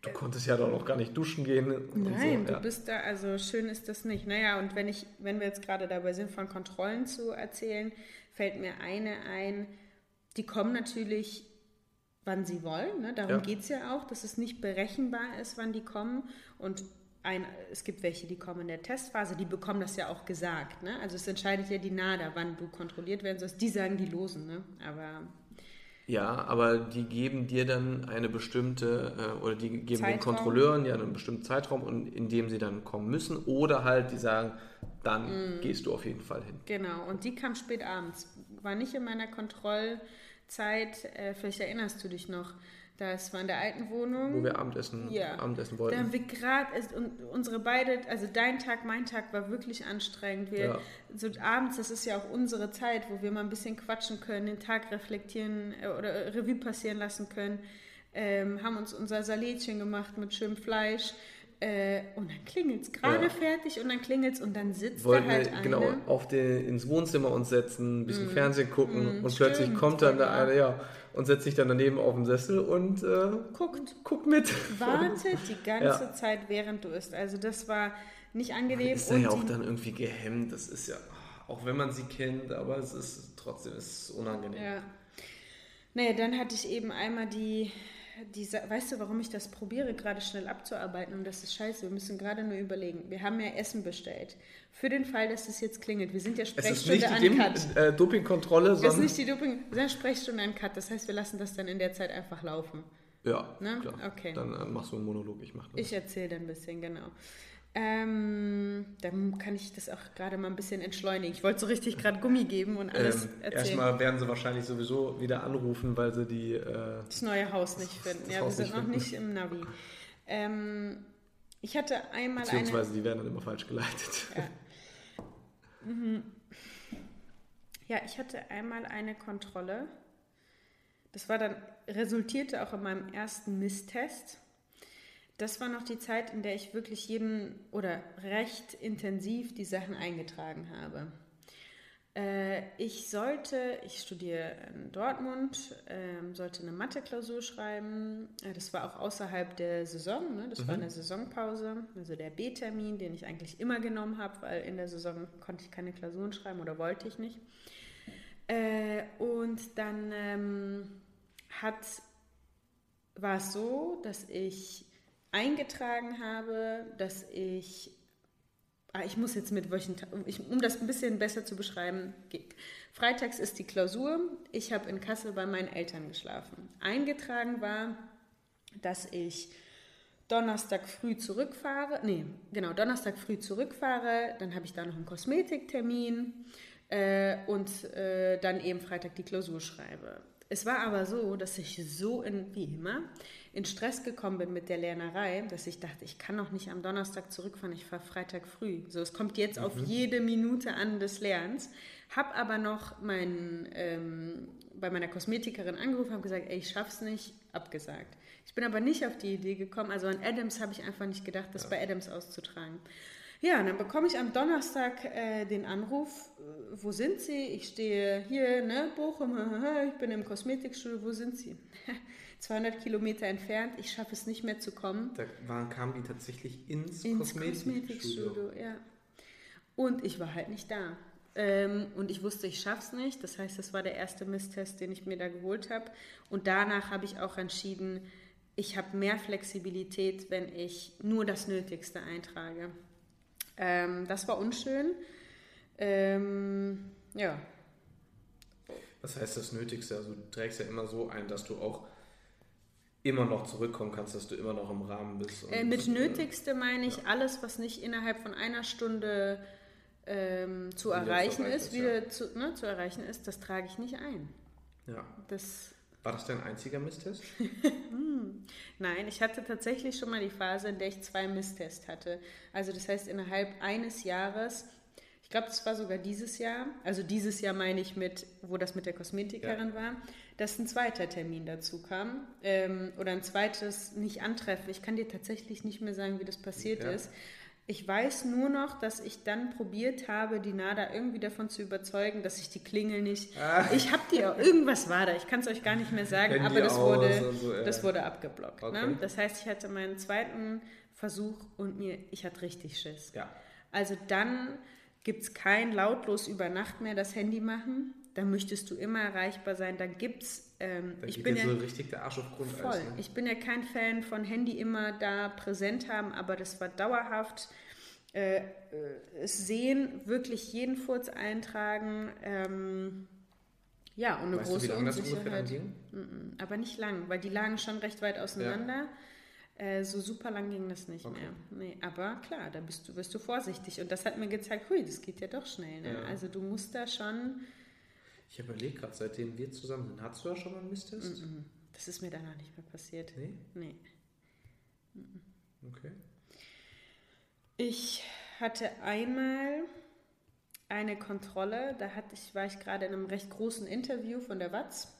Du konntest ja doch noch gar nicht duschen gehen. Nein, so, du ja. bist da, also schön ist das nicht. Naja, und wenn ich, wenn wir jetzt gerade dabei sind, von Kontrollen zu erzählen, fällt mir eine ein, die kommen natürlich, wann sie wollen. Ne? Darum Ja. geht es ja auch, dass es nicht berechenbar ist, wann die kommen. Und ein, es gibt welche, die kommen in der Testphase, die bekommen das ja auch gesagt. Ne? Also es entscheidet ja die NADA, wann du kontrolliert werden sollst. Die sagen die Losen, ne? aber Ja, aber die geben dir dann eine bestimmte, äh, oder die geben den Zeitraum. Kontrolleuren ja einen bestimmten Zeitraum, und in dem sie dann kommen müssen. Oder halt, die sagen, dann Mhm. gehst du auf jeden Fall hin. Genau, und die kam spät abends. War nicht in meiner Kontrollzeit, äh, vielleicht erinnerst du dich noch. Das war in der alten Wohnung. Wo wir Abendessen, Ja. Abendessen Da wollten. haben wir gerade, und unsere beide, also dein Tag, mein Tag war wirklich anstrengend. Wir, Ja. So abends, das ist ja auch unsere Zeit, wo wir mal ein bisschen quatschen können, den Tag reflektieren äh, oder äh, Revue passieren lassen können. Ähm, haben uns unser Salätchen gemacht mit schönem Fleisch. Äh, und dann klingelt es gerade Ja. fertig und dann klingelt es und dann sitzt wollten da halt wir eine. genau auf den, ins Wohnzimmer uns setzen, ein bisschen Fernsehen gucken und plötzlich Mhm. stimmt, kommt dann da ja. einer, ja, und setzt sich dann daneben auf den Sessel und äh, Guckt. guckt mit. wartet die [LAUGHS] ganze Ja. Zeit, während du isst. Also das war nicht angenehm. Ist da und ja auch dann irgendwie gehemmt. Das ist ja, auch wenn man sie kennt, aber es ist trotzdem ist unangenehm. ja. Naja, dann hatte ich eben einmal die, diese, weißt du, warum ich das probiere, gerade schnell abzuarbeiten? Und das ist scheiße. Wir müssen gerade nur überlegen. Wir haben ja Essen bestellt. Für den Fall, dass es jetzt klingelt. Wir sind ja Sprechstunde Dem uncut. äh, Dopingkontrolle, Das ist sondern nicht die Doping, wir sind Sprechstunde uncut. Das heißt, wir lassen das dann in der Zeit einfach laufen. ja, Ne? klar. Okay. Dann äh, machst du einen Monolog, ich mach das. Ich erzähle dann ein bisschen, genau. Ähm, dann kann ich das auch gerade mal ein bisschen entschleunigen. Ich wollte so richtig gerade Gummi geben und alles ähm, erzählen. erstmal werden sie wahrscheinlich sowieso wieder anrufen, weil sie die äh, das neue Haus nicht finden. das ja, Haus wir nicht sind noch nicht im Navi. Ähm, ich hatte einmal eine. beziehungsweise die werden dann immer falsch geleitet. [LAUGHS] Ja, ich hatte einmal eine Kontrolle. Das war dann, resultierte auch in meinem ersten Misstest. Das war noch die Zeit, in der ich wirklich jeden oder recht intensiv die Sachen eingetragen habe. Äh, ich sollte, ich studiere in Dortmund, ähm, sollte eine Mathe-Klausur schreiben. Äh, das war auch außerhalb der Saison, ne? das war eine Saisonpause, also der B-Termin, den ich eigentlich immer genommen habe, weil in der Saison konnte ich keine Klausuren schreiben oder wollte ich nicht. Äh, und dann ähm, hat, war es so, dass ich eingetragen habe, dass ich, ah, ich muss jetzt mit welchen, um das ein bisschen besser zu beschreiben, ge- freitags ist die Klausur, ich habe in Kassel bei meinen Eltern geschlafen. Eingetragen war, dass ich Donnerstag früh zurückfahre, nee, genau, Donnerstag früh zurückfahre, dann habe ich da noch einen Kosmetiktermin äh, und äh, dann eben Freitag die Klausur schreibe. Es war aber so, dass ich so in, wie immer, in Stress gekommen bin mit der Lernerei, dass ich dachte, ich kann noch nicht am Donnerstag zurückfahren, ich fahre Freitag früh. So, es kommt jetzt auf jede Minute an des Lernens. Hab aber noch meinen, ähm, bei meiner Kosmetikerin angerufen, habe gesagt, ey, ich schaff's nicht, abgesagt. Ich bin aber nicht auf die Idee gekommen, also an Adams habe ich einfach nicht gedacht, das bei Adams auszutragen. Ja, und dann bekomme ich am Donnerstag äh, den Anruf, äh, wo sind Sie? Ich stehe hier, ne, Bochum, [LAUGHS] ich bin im Kosmetikstudio, wo sind Sie? [LAUGHS] 200 Kilometer entfernt, ich schaffe es nicht mehr zu kommen. Da waren, kamen die tatsächlich ins, Ins Kosmetikstudio. Ja. Und ich war halt nicht da. Ähm, und ich wusste, ich schaff's nicht. Das heißt, das war der erste Misstest, den ich mir da geholt habe. Und danach habe ich auch entschieden, ich habe mehr Flexibilität, wenn ich nur das Nötigste eintrage. Ähm, das war unschön. Ähm, ja. Was heißt das Nötigste? Also du trägst ja immer so ein, dass du auch immer noch zurückkommen kannst, dass du immer noch im Rahmen bist. Äh, mit Nötigste meine ich ja. alles, was nicht innerhalb von einer Stunde ähm, zu erreichen ist, wieder ja. zu, ne, zu erreichen ist, das trage ich nicht ein. Ja. Das war das dein einziger Misstest? [LAUGHS] hm. Nein, ich hatte tatsächlich schon mal die Phase, in der ich zwei Misstests hatte. Also das heißt, innerhalb eines Jahres, ich glaube, das war sogar dieses Jahr, also dieses Jahr meine ich mit, wo das mit der Kosmetikerin ja. war, dass ein zweiter Termin dazu kam ähm, oder ein zweites nicht antreffen. Ich kann dir tatsächlich nicht mehr sagen, wie das passiert ja. ist. Ich weiß nur noch, dass ich dann probiert habe, die Nada irgendwie davon zu überzeugen, dass ich die Klingel nicht. Ah. [LAUGHS] Ich habe die auch, irgendwas war da, ich kann es euch gar nicht mehr sagen, aber das wurde, so, ja. das wurde abgeblockt. Ne? Okay. Ne? Das heißt, ich hatte meinen zweiten Versuch und mir, ich hatte richtig Schiss. Ja. Also dann gibt es kein lautlos über Nacht mehr das Handy machen. Da möchtest du immer erreichbar sein. Da gibt es ähm, ich bin ja so richtig der Arsch auf Grundeis. Voll. Ne? Ich bin ja kein Fan von Handy immer da präsent haben, aber das war dauerhaft. Äh, äh, es sehen, wirklich jeden Furz eintragen. Ähm, ja, und eine weißt große du, wie lange Unsicherheit. Das ging? aber nicht lang, weil die lagen schon recht weit auseinander. Ja. Äh, so super lang ging das nicht okay. mehr. Nee, aber klar, da bist du, wirst du vorsichtig. Und das hat mir gezeigt, hui, das geht ja doch schnell. Ne? Ja. Also du musst da schon ich überlege gerade, seitdem wir zusammen sind, hast du da schon mal einen Misstest? Mm -mm. Das ist mir danach nicht mehr passiert. Nee? Nee. Mm okay. Ich hatte einmal eine Kontrolle, da hatte ich, war ich gerade in einem recht großen Interview von der Watz.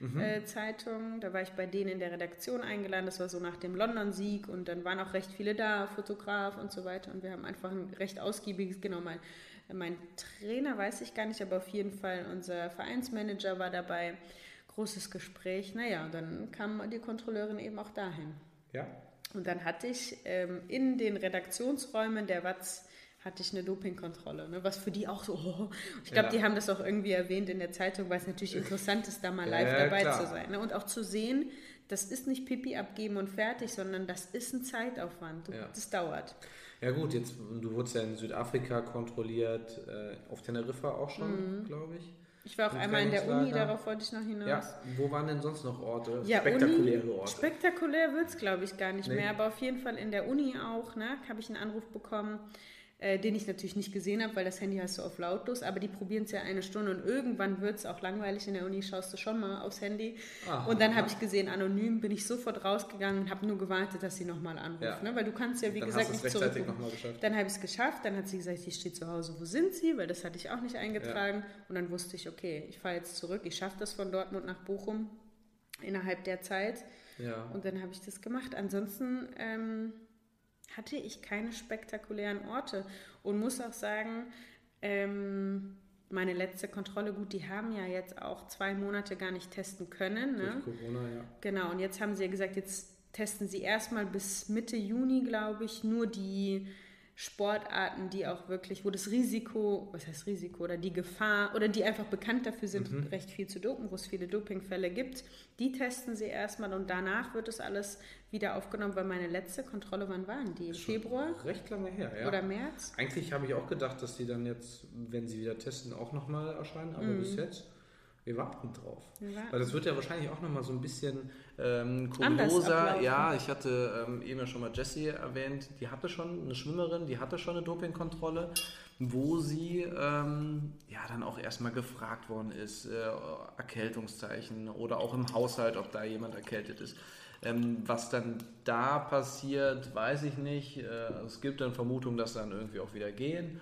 Mhm. Äh, Zeitung. Da war ich bei denen in der Redaktion eingeladen. Das war so nach dem London-Sieg und dann waren auch recht viele da, Fotograf und so weiter. Und wir haben einfach ein recht ausgiebiges, genau mal mein Trainer weiß ich gar nicht, aber auf jeden Fall unser Vereinsmanager war dabei. Großes Gespräch. Naja, dann kam die Kontrolleurin eben auch dahin. Ja. Und dann hatte ich ähm, in den Redaktionsräumen der Watz hatte ich eine Dopingkontrolle, ne? was für die auch so, [LAUGHS] oh. ich glaube, ja. die haben das auch irgendwie erwähnt in der Zeitung, weil es natürlich interessant ist, da mal live ja, dabei klar. zu sein. Ne? Und auch zu sehen, das ist nicht Pipi abgeben und fertig, sondern das ist ein Zeitaufwand. Ja. Das dauert. Ja gut, jetzt du wurdest ja in Südafrika kontrolliert, äh, auf Teneriffa auch schon, mhm. glaube ich. Ich war auch einmal in der Uni, darauf wollte ich noch hinaus. Ja, wo waren denn sonst noch Orte? Ja, spektakuläre Uni, Orte. Spektakulär wird es, glaube ich, gar nicht nee. mehr, aber auf jeden Fall in der Uni auch, ne, habe ich einen Anruf bekommen äh, den ich natürlich nicht gesehen habe, weil das Handy hast du auf lautlos, aber die probieren es ja eine Stunde und irgendwann wird es auch langweilig in der Uni, schaust du schon mal aufs Handy. Aha, und dann habe ich gesehen, anonym bin ich sofort rausgegangen und habe nur gewartet, dass sie nochmal anruft, ja. ne? weil du kannst ja wie dann gesagt nicht zurück. Dann habe ich es geschafft, dann hat sie gesagt, sie steht zu Hause, wo sind sie, weil das hatte ich auch nicht eingetragen ja. und dann wusste ich, okay, ich fahre jetzt zurück, ich schaffe das von Dortmund nach Bochum innerhalb der Zeit. Ja. Und dann habe ich das gemacht. Ansonsten ähm, hatte ich keine spektakulären Orte und muss auch sagen, ähm, meine letzte Kontrolle, gut, die haben ja jetzt auch zwei Monate gar nicht testen können. Ne? Durch Corona, ja. Genau, und jetzt haben sie ja gesagt, jetzt testen sie erstmal bis Mitte Juni, glaube ich, nur die Sportarten, die auch wirklich, wo das Risiko, was heißt Risiko, oder die Gefahr, oder die einfach bekannt dafür sind, mhm. recht viel zu dopen, wo es viele Dopingfälle gibt, die testen sie erstmal und danach wird es alles wieder aufgenommen, weil meine letzte Kontrolle, wann waren die? Im Februar? Recht lange her, ja. Oder März? Eigentlich habe ich auch gedacht, dass die dann jetzt, wenn sie wieder testen, auch nochmal erscheinen, aber mhm. bis jetzt wir warten drauf. Wir warten. Weil das wird ja wahrscheinlich auch nochmal so ein bisschen ähm, kurioser. Ja, ich hatte ähm, eben ja schon mal Jessie erwähnt, die hatte schon eine Schwimmerin, die hatte schon eine Dopingkontrolle, wo sie ähm, ja dann auch erstmal gefragt worden ist, äh, Erkältungszeichen oder auch im Haushalt, ob da jemand erkältet ist. Ähm, was dann da passiert, weiß ich nicht. Äh, es gibt dann Vermutungen, dass dann irgendwie auch wieder gehen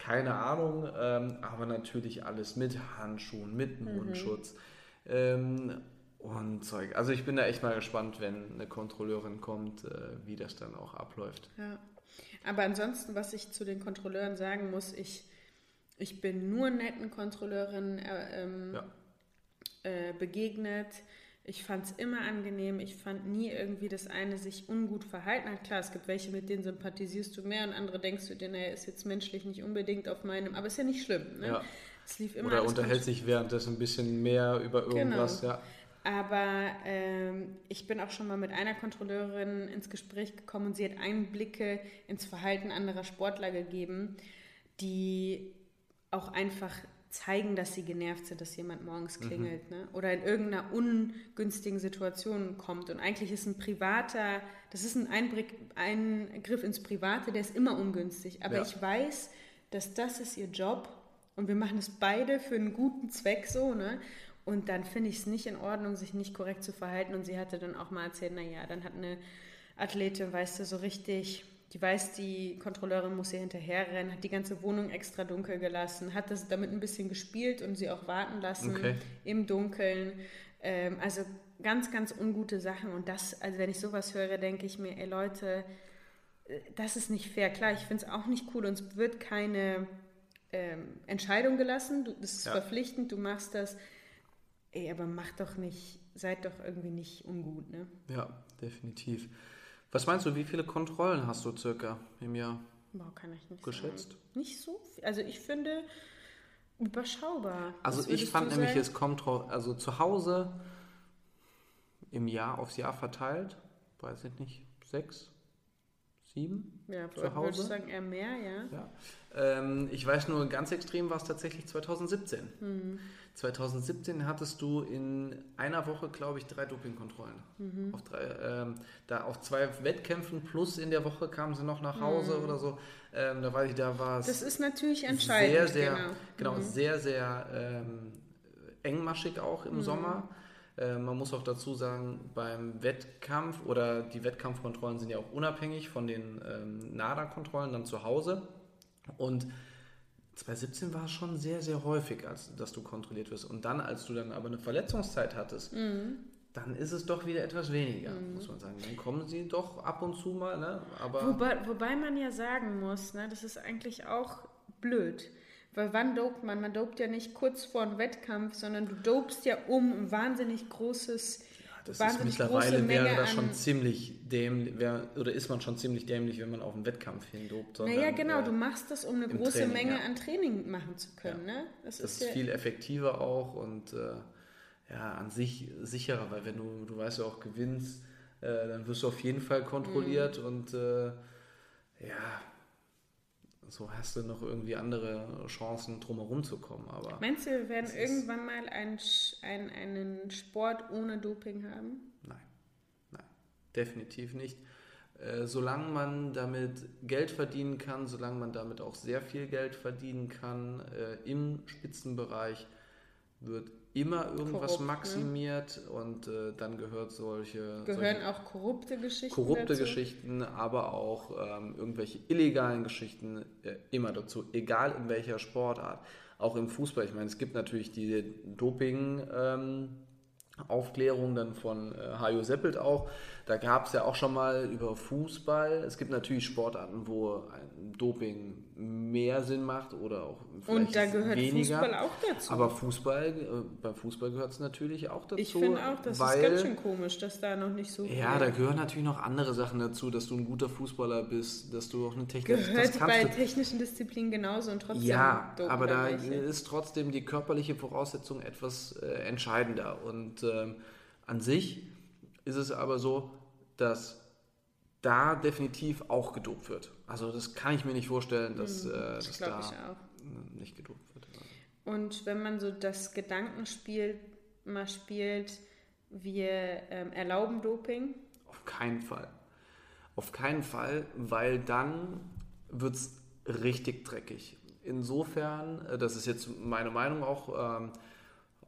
keine Ahnung, ähm, aber natürlich alles mit Handschuhen, mit mhm. Mundschutz mhm. ähm, und Zeug. Also ich bin da echt mal gespannt, wenn eine Kontrolleurin kommt, äh, wie das dann auch abläuft. Ja. Aber ansonsten, was ich zu den Kontrolleuren sagen muss, ich, ich bin nur netten Kontrolleurinnen äh, ähm, ja. äh, begegnet ich fand es immer angenehm. Ich fand nie irgendwie das eine sich ungut verhalten hat. Klar, es gibt welche, mit denen sympathisierst du mehr und andere denkst du dir, naja, ist jetzt menschlich nicht unbedingt auf meinem, aber ist ja nicht schlimm. Ne? Ja. Es lief immer Oder unterhält sich währenddessen ein bisschen mehr über irgendwas, genau. ja. Aber ähm, ich bin auch schon mal mit einer Kontrolleurin ins Gespräch gekommen und sie hat Einblicke ins Verhalten anderer Sportler gegeben, die auch einfach zeigen, dass sie genervt sind, dass jemand morgens mhm. klingelt mhm. ne? oder in irgendeiner ungünstigen Situation kommt. Und eigentlich ist ein privater, das ist ein Einblick, Eingriff ins Private, der ist immer ungünstig. Aber ja. ich weiß, dass das ist ihr Job und wir machen es beide für einen guten Zweck so. Ne? Und dann finde ich es nicht in Ordnung, sich nicht korrekt zu verhalten. Und sie hatte dann auch mal erzählt, naja, dann hat eine Athletin, weißt du, so richtig die weiß, die Kontrolleurin muss ihr hinterherrennen, hat die ganze Wohnung extra dunkel gelassen, hat das damit ein bisschen gespielt und sie auch warten lassen okay. im Dunkeln. Ähm, also ganz, ganz ungute Sachen. Und das, also wenn ich sowas höre, denke ich mir, ey Leute, äh, das ist nicht fair. Klar, ich finde es auch nicht cool und es wird keine ähm, Entscheidung gelassen. Du, das ist ja. verpflichtend, du machst das. Ey, aber mach doch nicht, seid doch irgendwie nicht ungut, ne? Ja, definitiv. Was meinst du, wie viele Kontrollen hast du circa im Jahr? Boah, kann ich nicht geschätzt? Sagen. Nicht so viel. Also ich finde überschaubar. Also ich fand nämlich, es kommt also zu Hause im Jahr aufs Jahr verteilt, weiß ich nicht, sechs, sieben ja, zu Hause. Würde ich sagen, eher mehr, ja. ja. Ähm, ich weiß nur, ganz extrem war es tatsächlich 2017. Mhm. 2017 hattest du in einer Woche, glaube ich, drei Dopingkontrollen. Mhm. Auf, drei, ähm, da auf zwei Wettkämpfen plus in der Woche kamen sie noch nach Hause mhm. oder so. Ähm, da weiß ich, da war es. Das ist natürlich entscheidend. Sehr, sehr, genau, genau mhm. sehr, sehr ähm, engmaschig auch im mhm. Sommer. Äh, man muss auch dazu sagen, beim Wettkampf oder die Wettkampfkontrollen sind ja auch unabhängig von den ähm, NADA-Kontrollen dann zu Hause. Und 2017 war es schon sehr, sehr häufig, als, dass du kontrolliert wirst. Und dann, als du dann aber eine Verletzungszeit hattest, mhm. dann ist es doch wieder etwas weniger, mhm. muss man sagen. Dann kommen sie doch ab und zu mal. Ne? Aber wobei, wobei man ja sagen muss, ne, das ist eigentlich auch blöd. Weil wann dopt man? Man dopt ja nicht kurz vor einem Wettkampf, sondern du dopst ja um ein wahnsinnig großes das ist mittlerweile wäre das schon ziemlich dämlich, wär, oder ist man schon ziemlich dämlich, wenn man auf einen Wettkampf hindobt. Naja, genau, äh, du machst das, um eine große Training, Menge ja. an Training machen zu können. Ja. Ne? Das, das, ist, ist viel effektiver auch und äh, ja, an sich sicherer, weil wenn du, du weißt ja auch, gewinnst, äh, dann wirst du auf jeden Fall kontrolliert mhm. und äh, ja, so hast du noch irgendwie andere Chancen, drumherum zu kommen. Aber Meinst du, wir werden irgendwann mal ein, ein, einen Sport ohne Doping haben? Nein, nein, definitiv nicht. Äh, solange man damit Geld verdienen kann, solange man damit auch sehr viel Geld verdienen kann äh, im Spitzenbereich, wird immer irgendwas Korrupt, ne? maximiert ne? und äh, dann gehört solche. Gehören auch korrupte Geschichten. Korrupte dazu? Geschichten, aber auch ähm, irgendwelche illegalen Geschichten äh, immer dazu, egal in welcher Sportart. Auch im Fußball. Ich meine, es gibt natürlich die Doping. Ähm, Aufklärung dann von äh, Hajo Seppelt auch. Da gab es ja auch schon mal über Fußball. Es gibt natürlich Sportarten, wo Doping mehr Sinn macht oder auch vielleicht Und da gehört weniger. Fußball auch dazu. Aber Fußball, äh, beim Fußball gehört es natürlich auch dazu. Ich finde auch, das weil, ist ganz schön komisch, dass da noch nicht so Ja, da gehören natürlich noch andere Sachen dazu, dass du ein guter Fußballer bist, dass du auch eine technische Gehört bei technischen Disziplinen genauso und trotzdem Ja, aber da welche. ist trotzdem die körperliche Voraussetzung etwas äh, entscheidender. Und ähm, an sich ist es aber so, dass da definitiv auch gedopt wird. Also das kann ich mir nicht vorstellen, dass, hm, äh, dass da nicht gedopt wird. Und wenn man so das Gedankenspiel mal spielt, wir ähm, erlauben Doping? Auf keinen Fall. Auf keinen Fall, weil dann wird es richtig dreckig. Insofern, äh, das ist jetzt meine Meinung auch, ähm,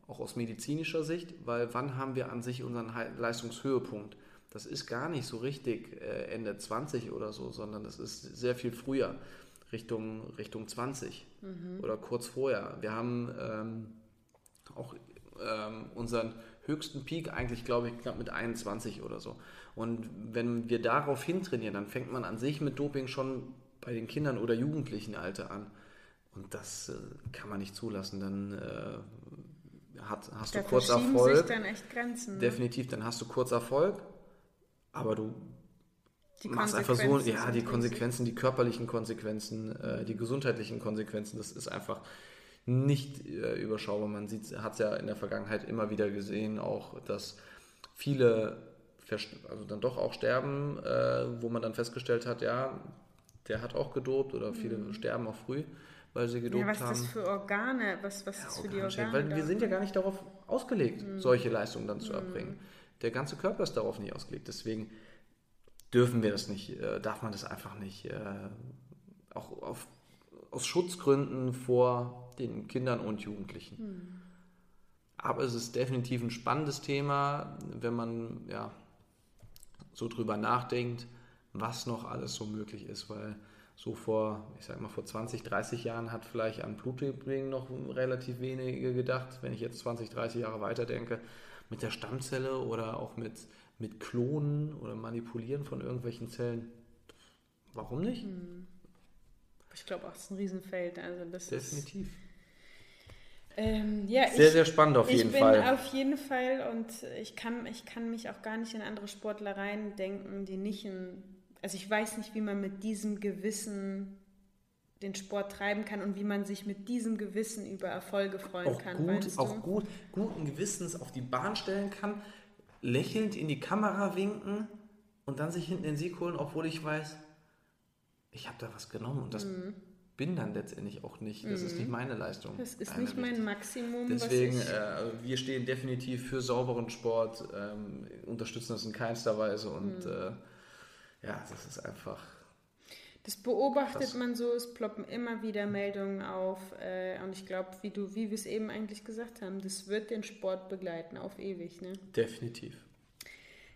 auch aus medizinischer Sicht, weil wann haben wir an sich unseren Leistungshöhepunkt? Das ist gar nicht so richtig äh, Ende 20 oder so, sondern das ist sehr viel früher, Richtung, Richtung 20 mhm. oder kurz vorher. Wir haben ähm, auch ähm, unseren höchsten Peak eigentlich, glaube ich, knapp mit 21 oder so. Und wenn wir darauf hintrainieren, dann fängt man an sich mit Doping schon bei den Kindern oder Jugendlichen Alter an. Und das äh, kann man nicht zulassen. Dann äh, hat, hast da du kurz Erfolg. Sich dann echt Grenzen, ne? Definitiv, dann hast du kurz Erfolg aber du die machst einfach so, ja, die Konsequenzen, die körperlichen Konsequenzen, äh, die gesundheitlichen Konsequenzen, das ist einfach nicht äh, überschaubar. Man hat es ja in der Vergangenheit immer wieder gesehen, auch dass viele also dann doch auch sterben, äh, wo man dann festgestellt hat, ja, der hat auch gedopt oder viele mhm. sterben auch früh, weil sie gedopt haben. Ja, was haben. ist das für Organe? Was, was ja, ist für die Organe? Weil wir sind ja gar nicht darauf ausgelegt, mhm. solche Leistungen dann zu mhm. erbringen. Der ganze Körper ist darauf nicht ausgelegt. Deswegen dürfen wir das nicht, äh, darf man das einfach nicht, äh, auch auf, aus Schutzgründen vor den Kindern und Jugendlichen. Mhm. Aber es ist definitiv ein spannendes Thema, wenn man ja, so drüber nachdenkt, was noch alles so möglich ist, weil so vor, ich sag mal, vor 20, 30 Jahren hat vielleicht an Blutdoping noch relativ wenige gedacht. Wenn ich jetzt 20, 30 Jahre weiterdenke, mit der Stammzelle oder auch mit, mit Klonen oder Manipulieren von irgendwelchen Zellen, warum nicht? Hm. Ich glaube auch, es ist ein Riesenfeld. Also das Definitiv. Ist ähm, ja, sehr, ich, sehr spannend auf jeden Fall. Ich bin auf jeden Fall und ich kann, ich kann mich auch gar nicht in andere Sportler denken, die nicht ein, also ich weiß nicht, wie man mit diesem Gewissen den Sport treiben kann und wie man sich mit diesem Gewissen über Erfolge freuen auch kann. Gut, auch gut, guten Gewissens auf die Bahn stellen kann, lächelnd in die Kamera winken und dann sich hinten den Sieg holen, obwohl ich weiß, ich habe da was genommen und das mhm bin dann letztendlich auch nicht. Das mhm. ist nicht mhm. meine Leistung. Das ist nicht mein Maximum. Deswegen, äh, wir stehen definitiv für sauberen Sport, ähm, unterstützen das in keinster Weise und mhm. äh, ja, das ist einfach. Das beobachtet krass. man so, es ploppen immer wieder Meldungen auf äh, und ich glaube, wie du, wie wir es eben eigentlich gesagt haben, das wird den Sport begleiten auf ewig. Ne? Definitiv.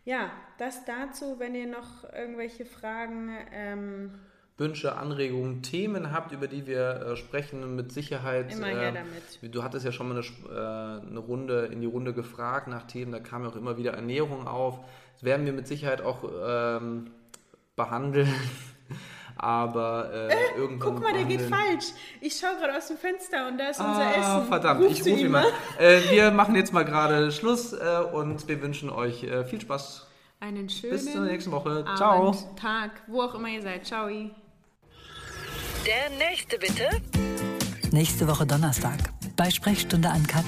Ja, das dazu, wenn ihr noch irgendwelche Fragen ähm, Wünsche, Anregungen, Themen habt, über die wir äh, sprechen, mit Sicherheit. Immer her äh, damit. Du hattest ja schon mal eine, äh, eine, Runde in die Runde gefragt nach Themen, da kam ja auch immer wieder Ernährung auf. Das werden wir mit Sicherheit auch ähm, behandeln. Aber äh, äh, irgendwann. Guck mal, der geht falsch. Ich schaue gerade aus dem Fenster und da ist unser ah, Essen. Verdammt, Rufst ich rufe ihn mal. Äh, wir machen jetzt mal gerade Schluss äh, und wir wünschen euch äh, viel Spaß. Einen schönen Bis zur nächsten Woche. Abend, Ciao. Tag, wo auch immer ihr seid. Ciao. Der nächste bitte. Nächste Woche Donnerstag bei Sprechstunde an Kat.